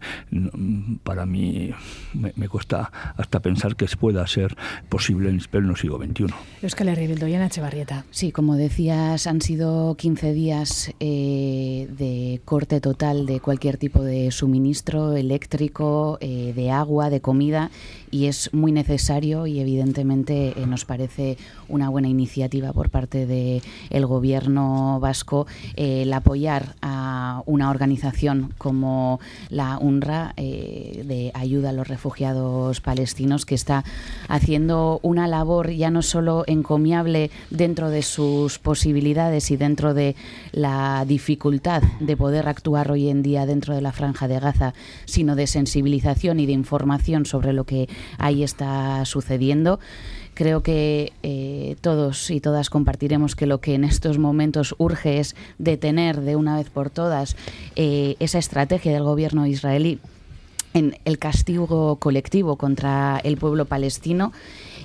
para mí me, me, cuesta hasta pensar que pueda ser posible en el siglo XXI. Euskal Herri Bildoyana Echevarrieta. Sí, como decías, han sido 15 días eh, de corte total de cualquier tipo de suministro eléctrico, eh, de agua, de comida y es muy necesario y evidentemente eh, nos parece una buena iniciativa por parte del el gobierno vasco eh, el apoyar a una organización como la UNRWA eh, de ayuda a los refugiados palestinos que está haciendo una labor ya no solo encomiable dentro de sus posibilidades y dentro de la dificultad de poder actuar hoy en día dentro de la franja de Gaza, sino de sensibilización y de información sobre lo que ahí está sucediendo. Creo que eh, todos y todas compartiremos que lo que en estos momentos urge es detener de una vez por todas eh, esa estrategia del gobierno israelí en el castigo colectivo contra el pueblo palestino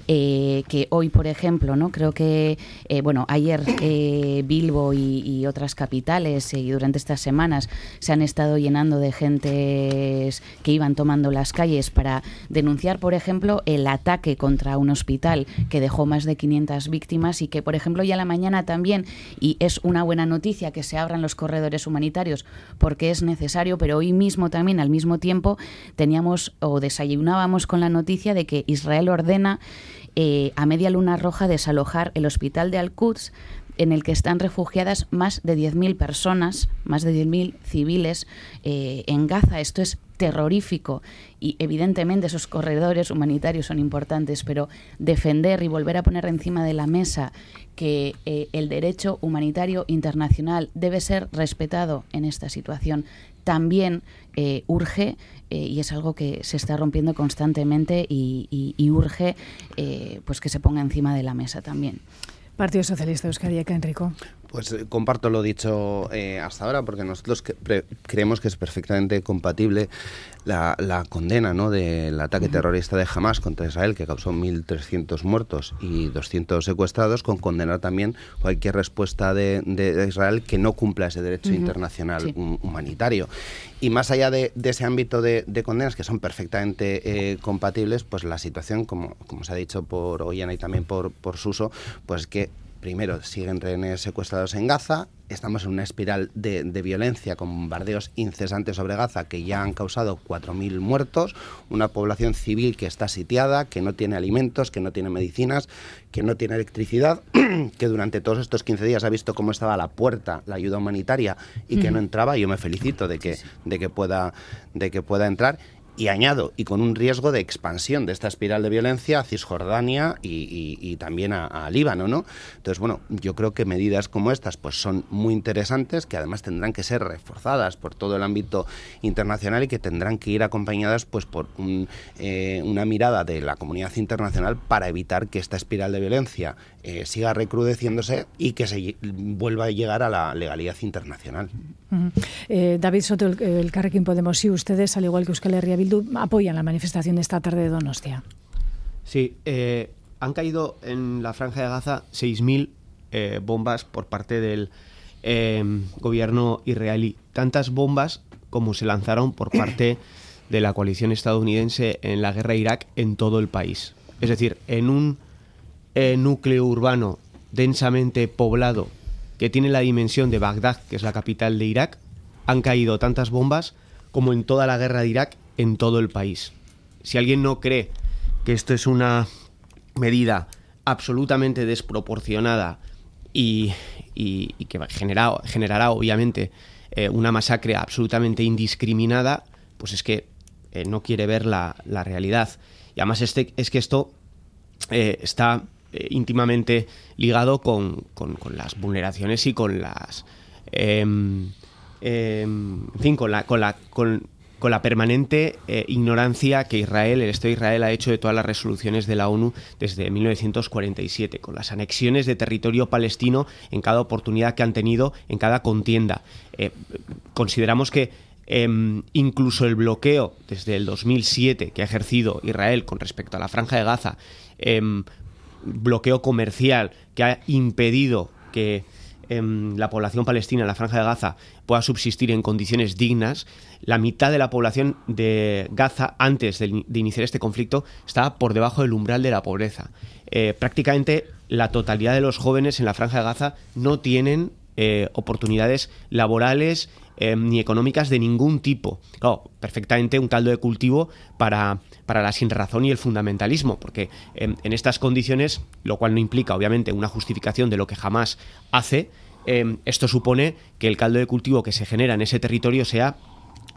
eh, que hoy, por ejemplo, no creo que, eh, bueno, ayer eh, Bilbo y, otras capitales y durante estas semanas se han estado llenando de gente que iban tomando las calles para denunciar, por ejemplo, el ataque contra un hospital que dejó más de 500 víctimas y que, por ejemplo, ya la mañana también, y es una buena noticia que se abran los corredores humanitarios porque es necesario, pero hoy mismo también, al mismo tiempo, teníamos o desayunábamos con la noticia de que Israel ordena eh, a media luna roja desalojar el hospital de Al-Quds en el que están refugiadas más de 10.000 personas, más de 10.000 civiles eh, en Gaza. Esto es terrorífico y evidentemente esos corredores humanitarios son importantes, pero defender y volver a poner encima de la mesa que eh, el derecho humanitario internacional debe ser respetado en esta situación también urge eh, y es algo que se está rompiendo constantemente y, urge eh, pues que se ponga encima de la mesa también. Partido Socialista Euskadi, Enrico. Pues eh, comparto lo dicho hasta ahora, porque nosotros creemos que es perfectamente compatible la, condena ¿no? del ataque terrorista de Hamas contra Israel, que causó 1.300 muertos y 200 secuestrados, con condenar también cualquier respuesta de, Israel que no cumpla ese derecho internacional humanitario. Y más allá de, ese ámbito de, condenas, que son perfectamente eh, compatibles, pues la situación, como, como se ha dicho por Ollana y también por, por Suso, pues que primero siguen rehenes secuestrados en Gaza, estamos en una espiral de, violencia con bombardeos incesantes sobre Gaza que ya han causado 4.000 muertos, una población civil que está sitiada, que no tiene alimentos, que no tiene medicinas, que no tiene electricidad, que durante todos estos 15 días ha visto cómo estaba la puerta la ayuda humanitaria y que no entraba. Yo me felicito de que, de que, pueda, de que pueda entrar y añado, y con un riesgo de expansión de esta espiral de violencia a Cisjordania y, también a, Líbano, ¿no? Entonces, bueno, yo creo que medidas como estas pues son muy interesantes, que además tendrán que ser reforzadas por todo el ámbito internacional y que tendrán que ir acompañadas pues por eh, una mirada de la comunidad internacional para evitar que esta espiral de violencia eh, siga recrudeciéndose y que se vuelva a llegar a la legalidad internacional. Eh, David Soto, el, el Carrequín Podemos, sí, ustedes, al igual que Euskal Herria Bildu, apoyan la manifestación de esta tarde de Donostia. Sí, eh, han caído en la franja de Gaza 6.000 bombas por parte del gobierno israelí. Tantas bombas como se lanzaron por parte de la coalición estadounidense en la guerra de Irak en todo el país. Es decir, en un eh, núcleo urbano densamente poblado que tiene la dimensión de Bagdad, que es la capital de Irak, han caído tantas bombas como en toda la guerra de Irak en todo el país. Si alguien no cree que esto es una medida absolutamente desproporcionada y, que generará obviamente eh, una masacre absolutamente indiscriminada, pues es que eh, no quiere ver la, realidad. Y además este, es que esto está eh, íntimamente ligado con, con, las vulneraciones y con las... Em, em, en fin, con la, con la, con con la permanente eh, ignorancia que Israel, el Estado de Israel, ha hecho de todas las resoluciones de la ONU desde 1947, con las anexiones de territorio palestino en cada oportunidad que han tenido, en cada contienda. Eh, consideramos que em, incluso el bloqueo desde el 2007 que ha ejercido Israel con respecto a la franja de Gaza, em, bloqueo comercial que ha impedido que em, la población palestina en la franja de Gaza pueda subsistir en condiciones dignas, la mitad de la población de Gaza antes de, iniciar este conflicto estaba por debajo del umbral de la pobreza. Eh, prácticamente la totalidad de los jóvenes en la franja de Gaza no tienen eh, oportunidades laborales em, ni económicas de ningún tipo. perfectamente un caldo de cultivo para, para la sinrazón y el fundamentalismo, porque em, en estas condiciones, lo cual no implica obviamente una justificación de lo que jamás hace, Em, esto supone que el caldo de cultivo que se genera en ese territorio sea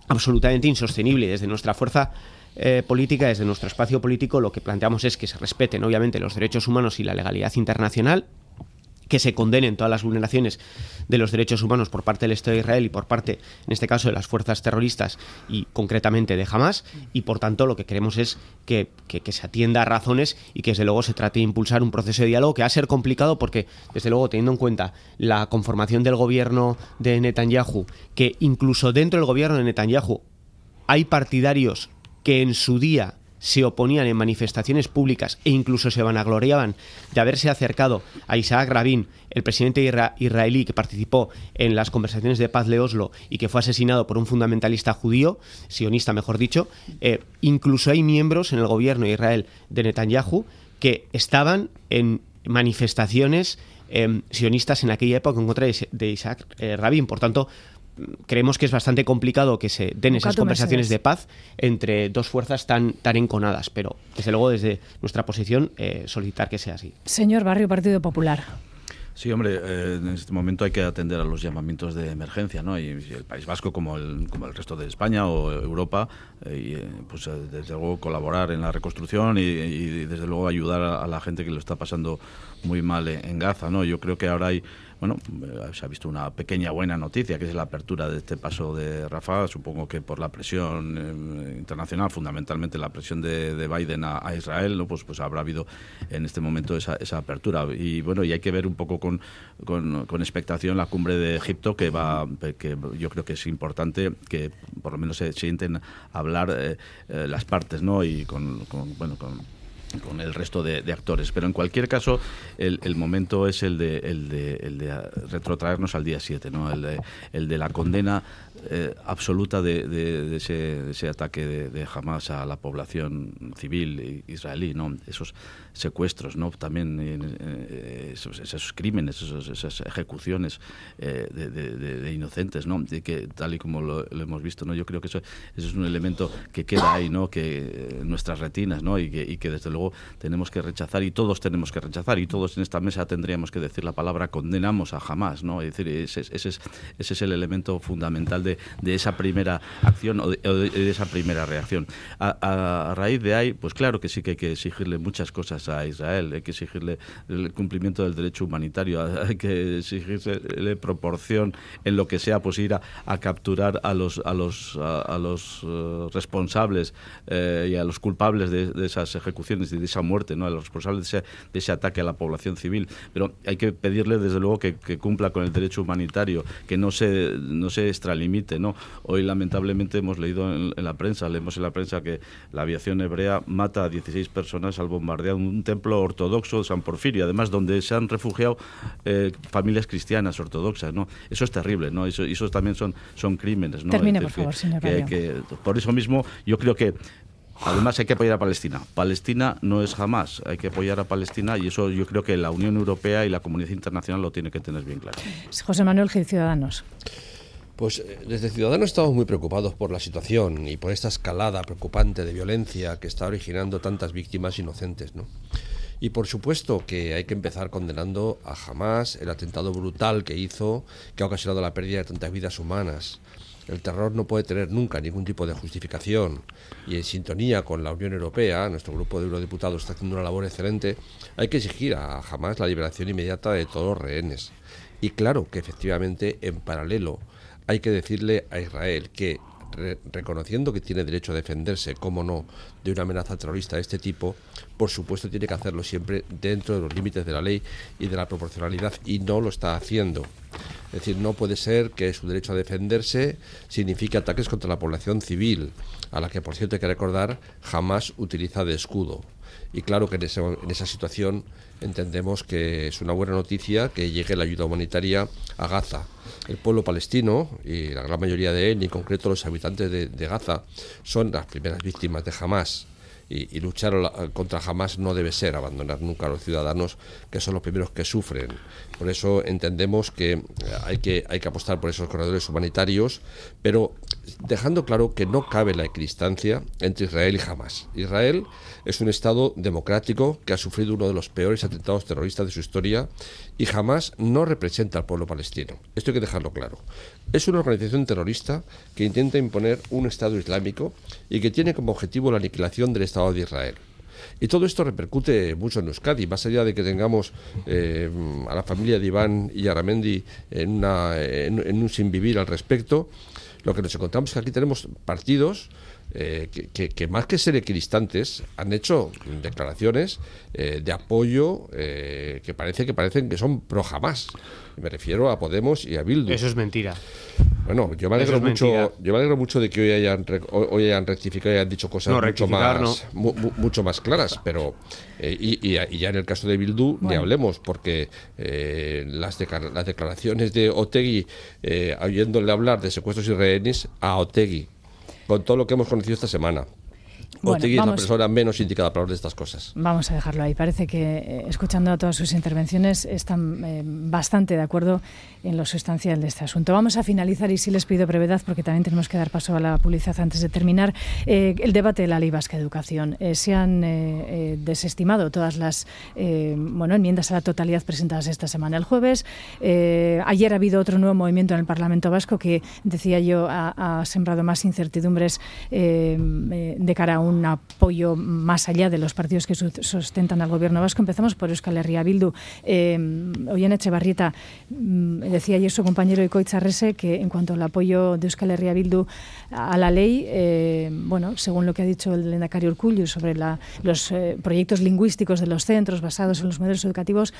absolutamente insostenible. Desde nuestra fuerza eh, política, desde nuestro espacio político, lo que planteamos es que se respeten, obviamente, los derechos humanos y la legalidad internacional que se condenen todas las vulneraciones de los derechos humanos por parte del Estado de Israel y por parte, en este caso, de las fuerzas terroristas y concretamente de Hamas. Y por tanto, lo que queremos es que, se atienda a razones y que, desde luego, se trate de impulsar un proceso de diálogo que va a ser complicado porque, desde luego, teniendo en cuenta la conformación del gobierno de Netanyahu, que incluso dentro del gobierno de Netanyahu hay partidarios que en su día se oponían en manifestaciones públicas e incluso se vanagloriaban de haberse acercado a Isaac Rabin, el presidente israelí que participó en las conversaciones de paz de Oslo y que fue asesinado por un fundamentalista judío, sionista mejor dicho, eh, incluso hay miembros en el gobierno de Israel de Netanyahu que estaban en manifestaciones eh, sionistas en aquella época en contra de Isaac eh, Rabin. Por tanto, creemos que es bastante complicado que se den esas conversaciones de paz entre dos fuerzas tan, tan enconadas, pero desde luego desde nuestra posición eh, solicitar que sea así. Señor Barrio, Partido Popular. Sí, hombre, eh, en este momento hay que atender a los llamamientos de emergencia, ¿no? Y, el País Vasco, como el, como el resto de España o Europa, eh, y, pues desde luego colaborar en la reconstrucción y, desde luego ayudar a, la gente que lo está pasando muy mal en, Gaza, ¿no? Yo creo que ahora hay bueno, eh, se ha visto una pequeña buena noticia, que es la apertura de este paso de Rafa, supongo que por la presión eh, internacional, fundamentalmente la presión de, Biden a, Israel, ¿no? pues, pues habrá habido en este momento esa, esa apertura. Y bueno, y hay que ver un poco con, con, expectación la cumbre de Egipto, que va que yo creo que es importante que por lo menos se sienten hablar eh, las partes, ¿no? Y con, con bueno, con con el resto de, actores. Pero en cualquier caso, el, el momento es el de, el, de, el de retrotraernos al día 7, ¿no? el, de, el de la condena eh, absoluta de, de, ese, ataque de, Hamas a la población civil israelí, ¿no? esos secuestros, ¿no? también eh, esos, crímenes, esas ejecuciones eh, de, inocentes, ¿no? tal y como lo, hemos visto, ¿no? yo creo que eso, es un elemento que queda ahí, ¿no? que en nuestras retinas ¿no? y, que, y que desde luego tenemos que rechazar y todos tenemos que rechazar y todos en esta mesa tendríamos que decir la palabra condenamos a Hamas, ¿no? es decir, ese, es, ese es el elemento fundamental de de, esa primera acción o de, esa primera reacción. A, raíz de ahí, pues claro que sí que hay que exigirle muchas cosas a Israel, hay que exigirle el cumplimiento del derecho humanitario, hay que exigirle proporción en lo que sea, pues ir a, capturar a los, a los, a, los eh, responsables eh, y a los culpables de, esas ejecuciones y de esa muerte, ¿no? a los responsables de ese, de ese ataque a la población civil. Pero hay que pedirle, desde luego, que, que cumpla con el derecho humanitario, que no se, no se extralimite ¿no? Hoy, lamentablemente, hemos leído en, la prensa, leemos en la prensa que la aviación hebrea mata a 16 personas al bombardear un templo ortodoxo de San Porfirio, además donde se han refugiado eh, familias cristianas ortodoxas, ¿no? Eso es terrible, ¿no? Eso, eso también son, son crímenes, ¿no? Termine, por favor, señor Por eso mismo, yo creo que Además hay que apoyar a Palestina. Palestina no es jamás. Hay que apoyar a Palestina y eso yo creo que la Unión Europea y la comunidad internacional lo tiene que tener bien claro. José Manuel Gil, Ciudadanos. Pues eh, desde Ciudadanos estamos muy preocupados por la situación y por esta escalada preocupante de violencia que está originando tantas víctimas inocentes, ¿no? Y por supuesto que hay que empezar condenando a Hamas el atentado brutal que hizo, que ha ocasionado la pérdida de tantas vidas humanas. El terror no puede tener nunca ningún tipo de justificación y en sintonía con la Unión Europea, nuestro grupo de eurodiputados está haciendo una labor excelente, hay que exigir a Hamas la liberación inmediata de todos los rehenes. Y claro que efectivamente en paralelo hay que decirle a Israel que reconociendo que tiene derecho a defenderse, cómo no, de una amenaza terrorista de este tipo, por supuesto tiene que hacerlo siempre dentro de los límites de la ley y de la proporcionalidad y no lo está haciendo. Es decir, no puede ser que su derecho a defenderse signifique ataques contra la población civil, a la que, por cierto, hay que recordar, jamás utiliza de escudo. Y claro que en esa situación entendemos que es una buena noticia que llegue la ayuda humanitaria a Gaza. El pueblo palestino, y la gran mayoría de él, y en concreto los habitantes de, Gaza, son las primeras víctimas de Hamas y, luchar contra Hamas no debe ser abandonar nunca a los ciudadanos que son los primeros que sufren. Por eso entendemos que eh, hay que, hay que apostar por esos corredores humanitarios, pero dejando claro que no cabe la equidistancia entre Israel y Hamas. Israel es un Estado democrático que ha sufrido uno de los peores atentados terroristas de su historia y Hamas no representa al pueblo palestino. Esto hay que dejarlo claro. Es una organización terrorista que intenta imponer un Estado islámico y que tiene como objetivo la aniquilación del Estado de Israel. Y todo esto repercute mucho en Euskadi, más allá de que tengamos eh, a la familia de Iván y Aramendi en, una, en, en un sinvivir al respecto. Lo que nos encontramos es que aquí tenemos partidos eh, que, más que ser equidistantes han hecho declaraciones eh, de apoyo eh, que parece que parecen que son pro jamás. Me refiero a Podemos y a Bildu. Eso es mentira. Bueno, yo me alegro mucho, yo me alegro mucho de que hoy hayan hoy hayan rectificado y hayan dicho cosas mucho más mucho más claras, pero y, ya en el caso de Bildu ni hablemos porque las, las declaraciones de Otegui oyéndole hablar de secuestros y rehenes a Otegui con todo lo que hemos conocido esta semana. Bueno, es la persona menos indicada para hablar de estas cosas. Vamos a dejarlo ahí. Parece que, eh, escuchando todas sus intervenciones, están eh, bastante de acuerdo en lo sustancial de este asunto. Vamos a finalizar y sí les pido brevedad porque también tenemos que dar paso a la publicidad antes de terminar. Eh, el debate de la ley vasca de educación. se han desestimado todas las bueno, enmiendas a la totalidad presentadas esta semana el jueves. ayer ha habido otro nuevo movimiento en el Parlamento Vasco que, decía yo, ha, ha sembrado más incertidumbres de cara a un un apoyo más allá de los partidos que sustentan al gobierno vasco. Empezamos por Euskal Herria Bildu. Eh, Ollán Echevarrieta mm, decía ayer su compañero Icoitz Arrese que en cuanto al apoyo de Euskal Herria Bildu a la ley, eh, bueno, según lo que ha dicho el Lendacario Urcullu sobre los eh, proyectos lingüísticos de los centros basados en los modelos educativos,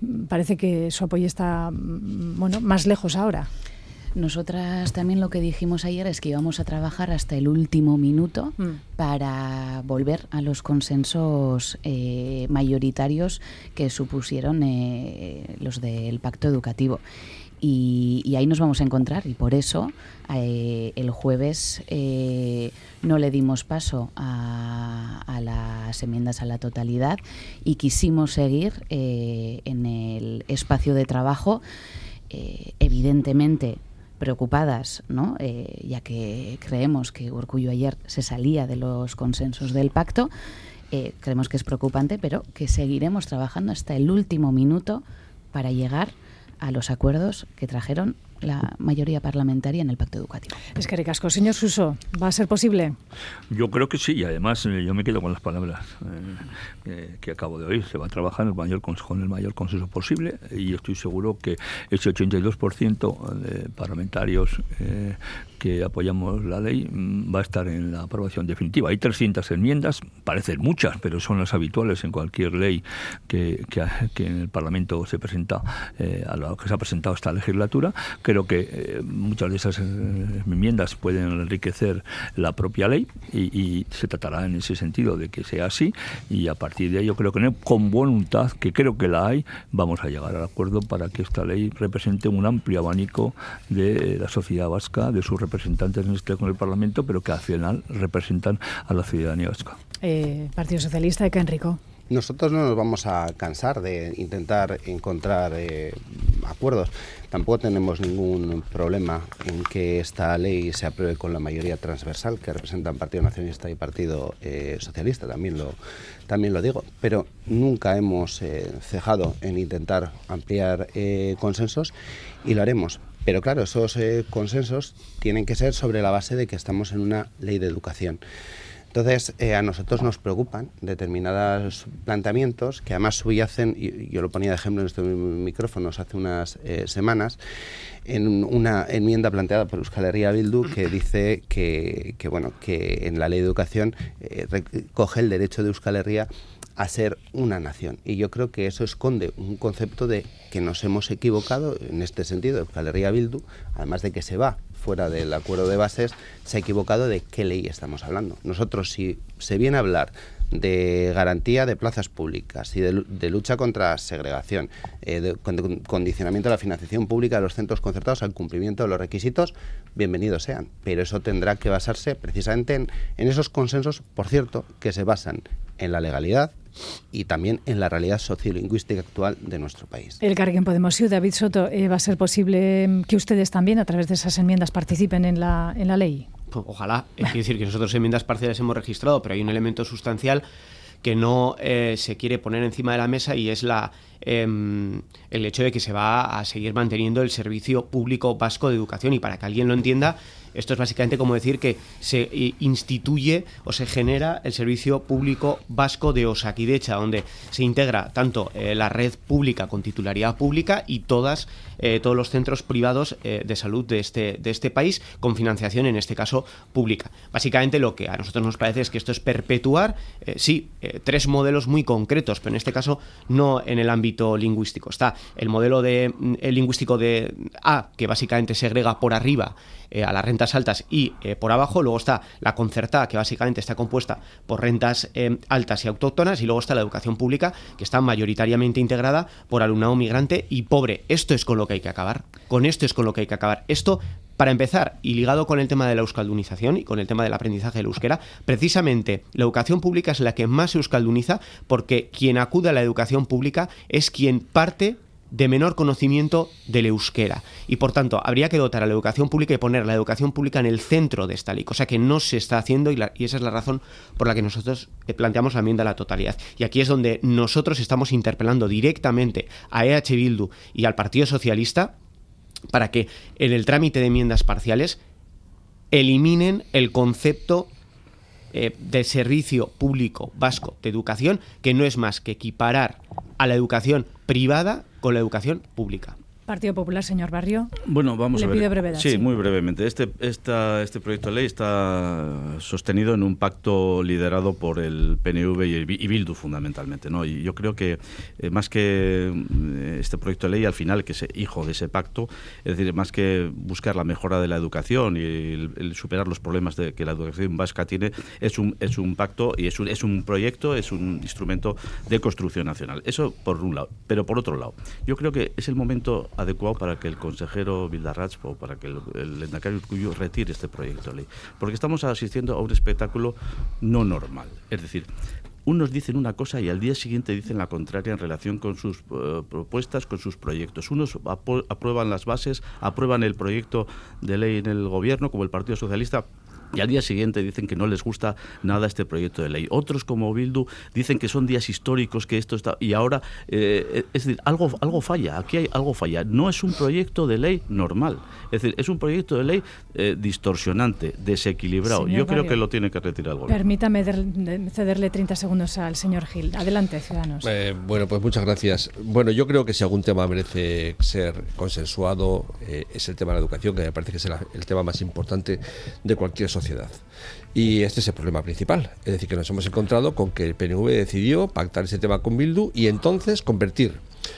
mm, parece que su apoyo está mm, bueno, más lejos ahora. Nosotras también lo que dijimos ayer es que íbamos a trabajar hasta el último minuto mm. para volver a los consensos eh, mayoritarios que supusieron eh, los del pacto educativo. Y, ahí nos vamos a encontrar y por eso eh, el jueves no le dimos paso a, a, las enmiendas a la totalidad y quisimos seguir en el espacio de trabajo. evidentemente preocupadas, ¿no? Eh, ya que creemos que Urcullo ayer se salía de los consensos del pacto. Eh, creemos que es preocupante, pero que seguiremos trabajando hasta el último minuto para llegar a los acuerdos que trajeron la mayoría parlamentaria en el pacto educativo. Es que ricasco. Señor Suso, ¿va a ser posible? Yo creo que sí, y además eh, yo me quedo con las palabras eh, que acabo de oír. Se va a trabajar el mayor, con el mayor consenso posible y estoy seguro que ese 82% de parlamentarios eh, que apoyamos la ley mm, va a estar en la aprobación definitiva. Hay 300 enmiendas, parecen muchas, pero son las habituales en cualquier ley que, que, en el Parlamento se presenta, eh, a lo que se ha presentado esta legislatura. Creo que eh, muchas de esas eh, enmiendas pueden enriquecer la propia ley y, se tratará en ese sentido de que sea así y a partir de ahí yo creo que con voluntad, que creo que la hay, vamos a llegar al acuerdo para que esta ley represente un amplio abanico de la sociedad vasca, de sus representantes en este con el Parlamento, pero que al final representan a la ciudadanía vasca. Eh, Partido Socialista de Enrico. Nosotros no nos vamos a cansar de intentar encontrar eh, acuerdos. Tampoco tenemos ningún problema en que esta ley se apruebe con la mayoría transversal que representan Partido Nacionalista y Partido eh, Socialista, también lo, también lo digo. Pero nunca hemos cejado en intentar ampliar consensos y lo haremos. Pero claro, esos consensos tienen que ser sobre la base de que estamos en una ley de educación. Entonces, eh, a nosotros nos preocupan determinados planteamientos que además subyacen, y yo lo ponía de ejemplo en estos micrófonos hace unas eh, semanas, en una enmienda planteada por Euskal Herria Bildu que dice que, bueno, que en la ley de educación eh, recoge el derecho de Euskal Herria a ser una nación. Y yo creo que eso esconde un concepto de que nos hemos equivocado en este sentido. Euskal Herria Bildu, además de que se va fuera del acuerdo de bases, se ha equivocado de qué ley estamos hablando. Nosotros, si se viene a hablar de garantía de plazas públicas y de, lucha contra segregación, eh, de, condicionamiento de la financiación pública de los centros concertados al cumplimiento de los requisitos, bienvenidos sean. Pero eso tendrá que basarse precisamente en, en esos consensos, por cierto, que se basan en la legalidad, y también en la realidad sociolingüística actual de nuestro país. El Carguen Podemos y David Soto, eh, ¿va a ser posible que ustedes también a través de esas enmiendas participen en la, en la ley? Ojalá. Es decir que nosotros enmiendas parciales hemos registrado, pero hay un elemento sustancial que no eh, se quiere poner encima de la mesa y es la em, el hecho de que se va a seguir manteniendo el servicio público vasco de educación y para que alguien lo entienda esto es básicamente como decir que se eh, instituye o se genera el servicio público vasco de Osakidecha, donde se integra tanto eh, la red pública con titularidad pública y todas eh, todos los centros privados de salud de este, de este país con financiación, en este caso, pública. Básicamente lo que a nosotros nos parece es que esto es perpetuar, sí, tres modelos muy concretos, pero en este caso no en el ámbito lingüístico. Está el modelo de, el lingüístico de A, que básicamente segrega por arriba eh, a las rentas altas y eh, por abajo. Luego está la concertada, que básicamente está compuesta por rentas eh, altas y autóctonas. Y luego está la educación pública, que está mayoritariamente integrada por alumnado migrante y pobre. Esto es con lo que hay que acabar. Con esto es con lo que hay que acabar. Esto para empezar, y ligado con el tema de la euskaldunización y con el tema del aprendizaje del euskera, precisamente la educación pública es la que más euskalduniza porque quien acude a la educación pública es quien parte de menor conocimiento del euskera. Y por tanto, habría que dotar a la educación pública y poner la educación pública en el centro de esta ley, cosa que no se está haciendo y, esa es la razón por la que nosotros planteamos la enmienda a la totalidad. Y aquí es donde nosotros estamos interpelando directamente a EH Bildu y al Partido Socialista para que en el trámite de enmiendas parciales eliminen el concepto eh, de servicio público vasco de educación, que no es más que equiparar a la educación privada con la educación pública. Partido Popular, señor Barrio. Bueno, vamos a ver. brevedad, sí, muy brevemente. Este, esta, este proyecto de ley está sostenido en un pacto liderado por el PNV y, Bildu, fundamentalmente. ¿no? Y yo creo que eh, más que eh, este proyecto de ley, al final, que es hijo de ese pacto, es decir, más que buscar la mejora de la educación y el, superar los problemas de, que la educación vasca tiene, es un, es un pacto y es un, es un proyecto, es un instrumento de construcción nacional. Eso por un lado. Pero por otro lado, yo creo que es el momento adecuado para que el consejero Vildarrach o para que el, el Cuyo retire este proyecto de ley. Porque estamos asistiendo a un espectáculo no normal. Es decir, unos dicen una cosa y al día siguiente dicen la contraria en relación con sus eh, propuestas, con sus proyectos. Unos aprueban las bases, aprueban el proyecto de ley en el gobierno, como el Partido Socialista, y al día siguiente dicen que no les gusta nada este proyecto de ley. Otros, como Bildu, dicen que son días históricos, que esto está... Y ahora, eh, es decir, algo, algo falla, aquí hay algo falla. No es un proyecto de ley normal. Es decir, es un proyecto de ley eh, distorsionante, desequilibrado. Yo creo que lo tiene que retirar el gobierno. Permítame cederle 30 segundos al señor Gil. Adelante, Ciudadanos. Eh, bueno, pues muchas gracias. Bueno, yo creo que si algún tema merece ser consensuado, es el tema de la educación, que me parece que es el tema más importante de cualquier sociedad Y este es el problema principal. Es decir, que nos hemos encontrado con que el PNV decidió pactar ese tema con Bildu y entonces convertir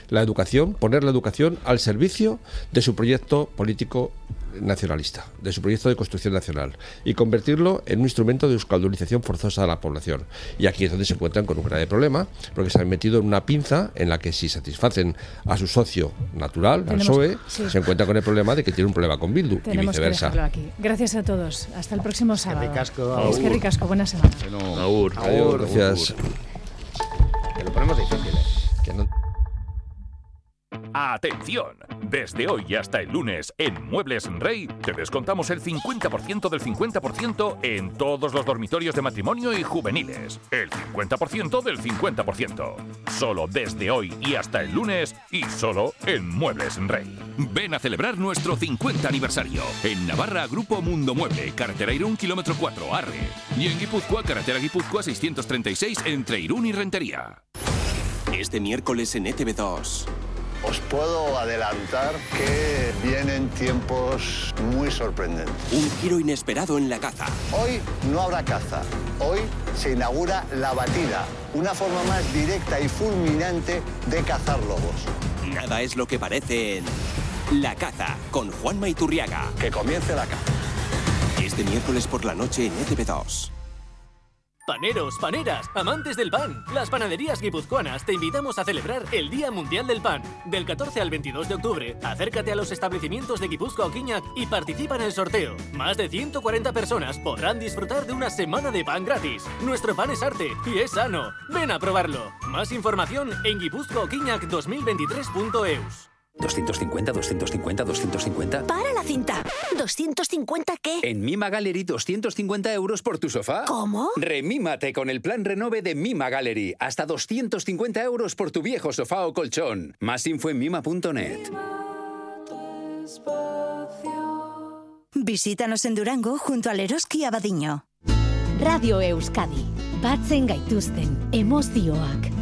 la educación, poner la educación al servicio de su proyecto político nacionalista, de su proyecto de construcción nacional, y convertirlo en un instrumento de euskaldunización forzosa de la población. Y aquí es donde se encuentran con un grave problema, porque se han metido en una pinza en la que si satisfacen a su socio natural, al PSOE, se encuentran con el problema de que tiene un problema con Bildu y viceversa. aquí. Gracias a todos. Hasta el próximo sábado. Es que ricasco. Buena semana. Adiós, gracias. Que lo ponemos difícil, ¿eh? Atención Desde hoy hasta el lunes, en Muebles Rey, te descontamos el 50% del 50% en todos los dormitorios de matrimonio y juveniles. El 50% del 50%. Solo desde hoy y hasta el lunes y solo en Muebles Rey. Ven a celebrar nuestro 50 aniversario. En Navarra, Grupo Mundo Mueble, carretera Irún, kilómetro 4, Arre. Y en Guipúzcoa, carretera Guipúzcoa 636, entre Irún y Rentería. Este miércoles en ETV2. Os puedo adelantar que vienen tiempos muy sorprendentes. Un giro inesperado en la caza. Hoy no habrá caza. Hoy se inaugura la batida, una forma más directa y fulminante de cazar lobos. Nada es lo que parece en La Caza con Juan Maiturriaga. Que comience la caza. Este miércoles por la noche en ETV2. Paneros, paneras, amantes del pan. Las panaderías guipuzcoanas te invitamos a celebrar el Día Mundial del Pan. Del 14 al 22 de octubre, acércate a los establecimientos de Guipúzcoa o Quiñac y participa en el sorteo. Más de 140 personas podrán disfrutar de una semana de pan gratis. Nuestro pan es arte y es sano. Ven a probarlo. Más información en guipuzcoaquiñac2023.eus. 250, 250, 250. ¡Para la cinta! ¿250 qué? En Mima Gallery, 250 euros por tu sofá. ¿Cómo? Remímate con el plan renove de Mima Gallery. Hasta 250 euros por tu viejo sofá o colchón. Más info en mima.net. Visítanos en Durango junto al Eroski Abadiño. Radio Euskadi. Batzen gaituzten emozioak.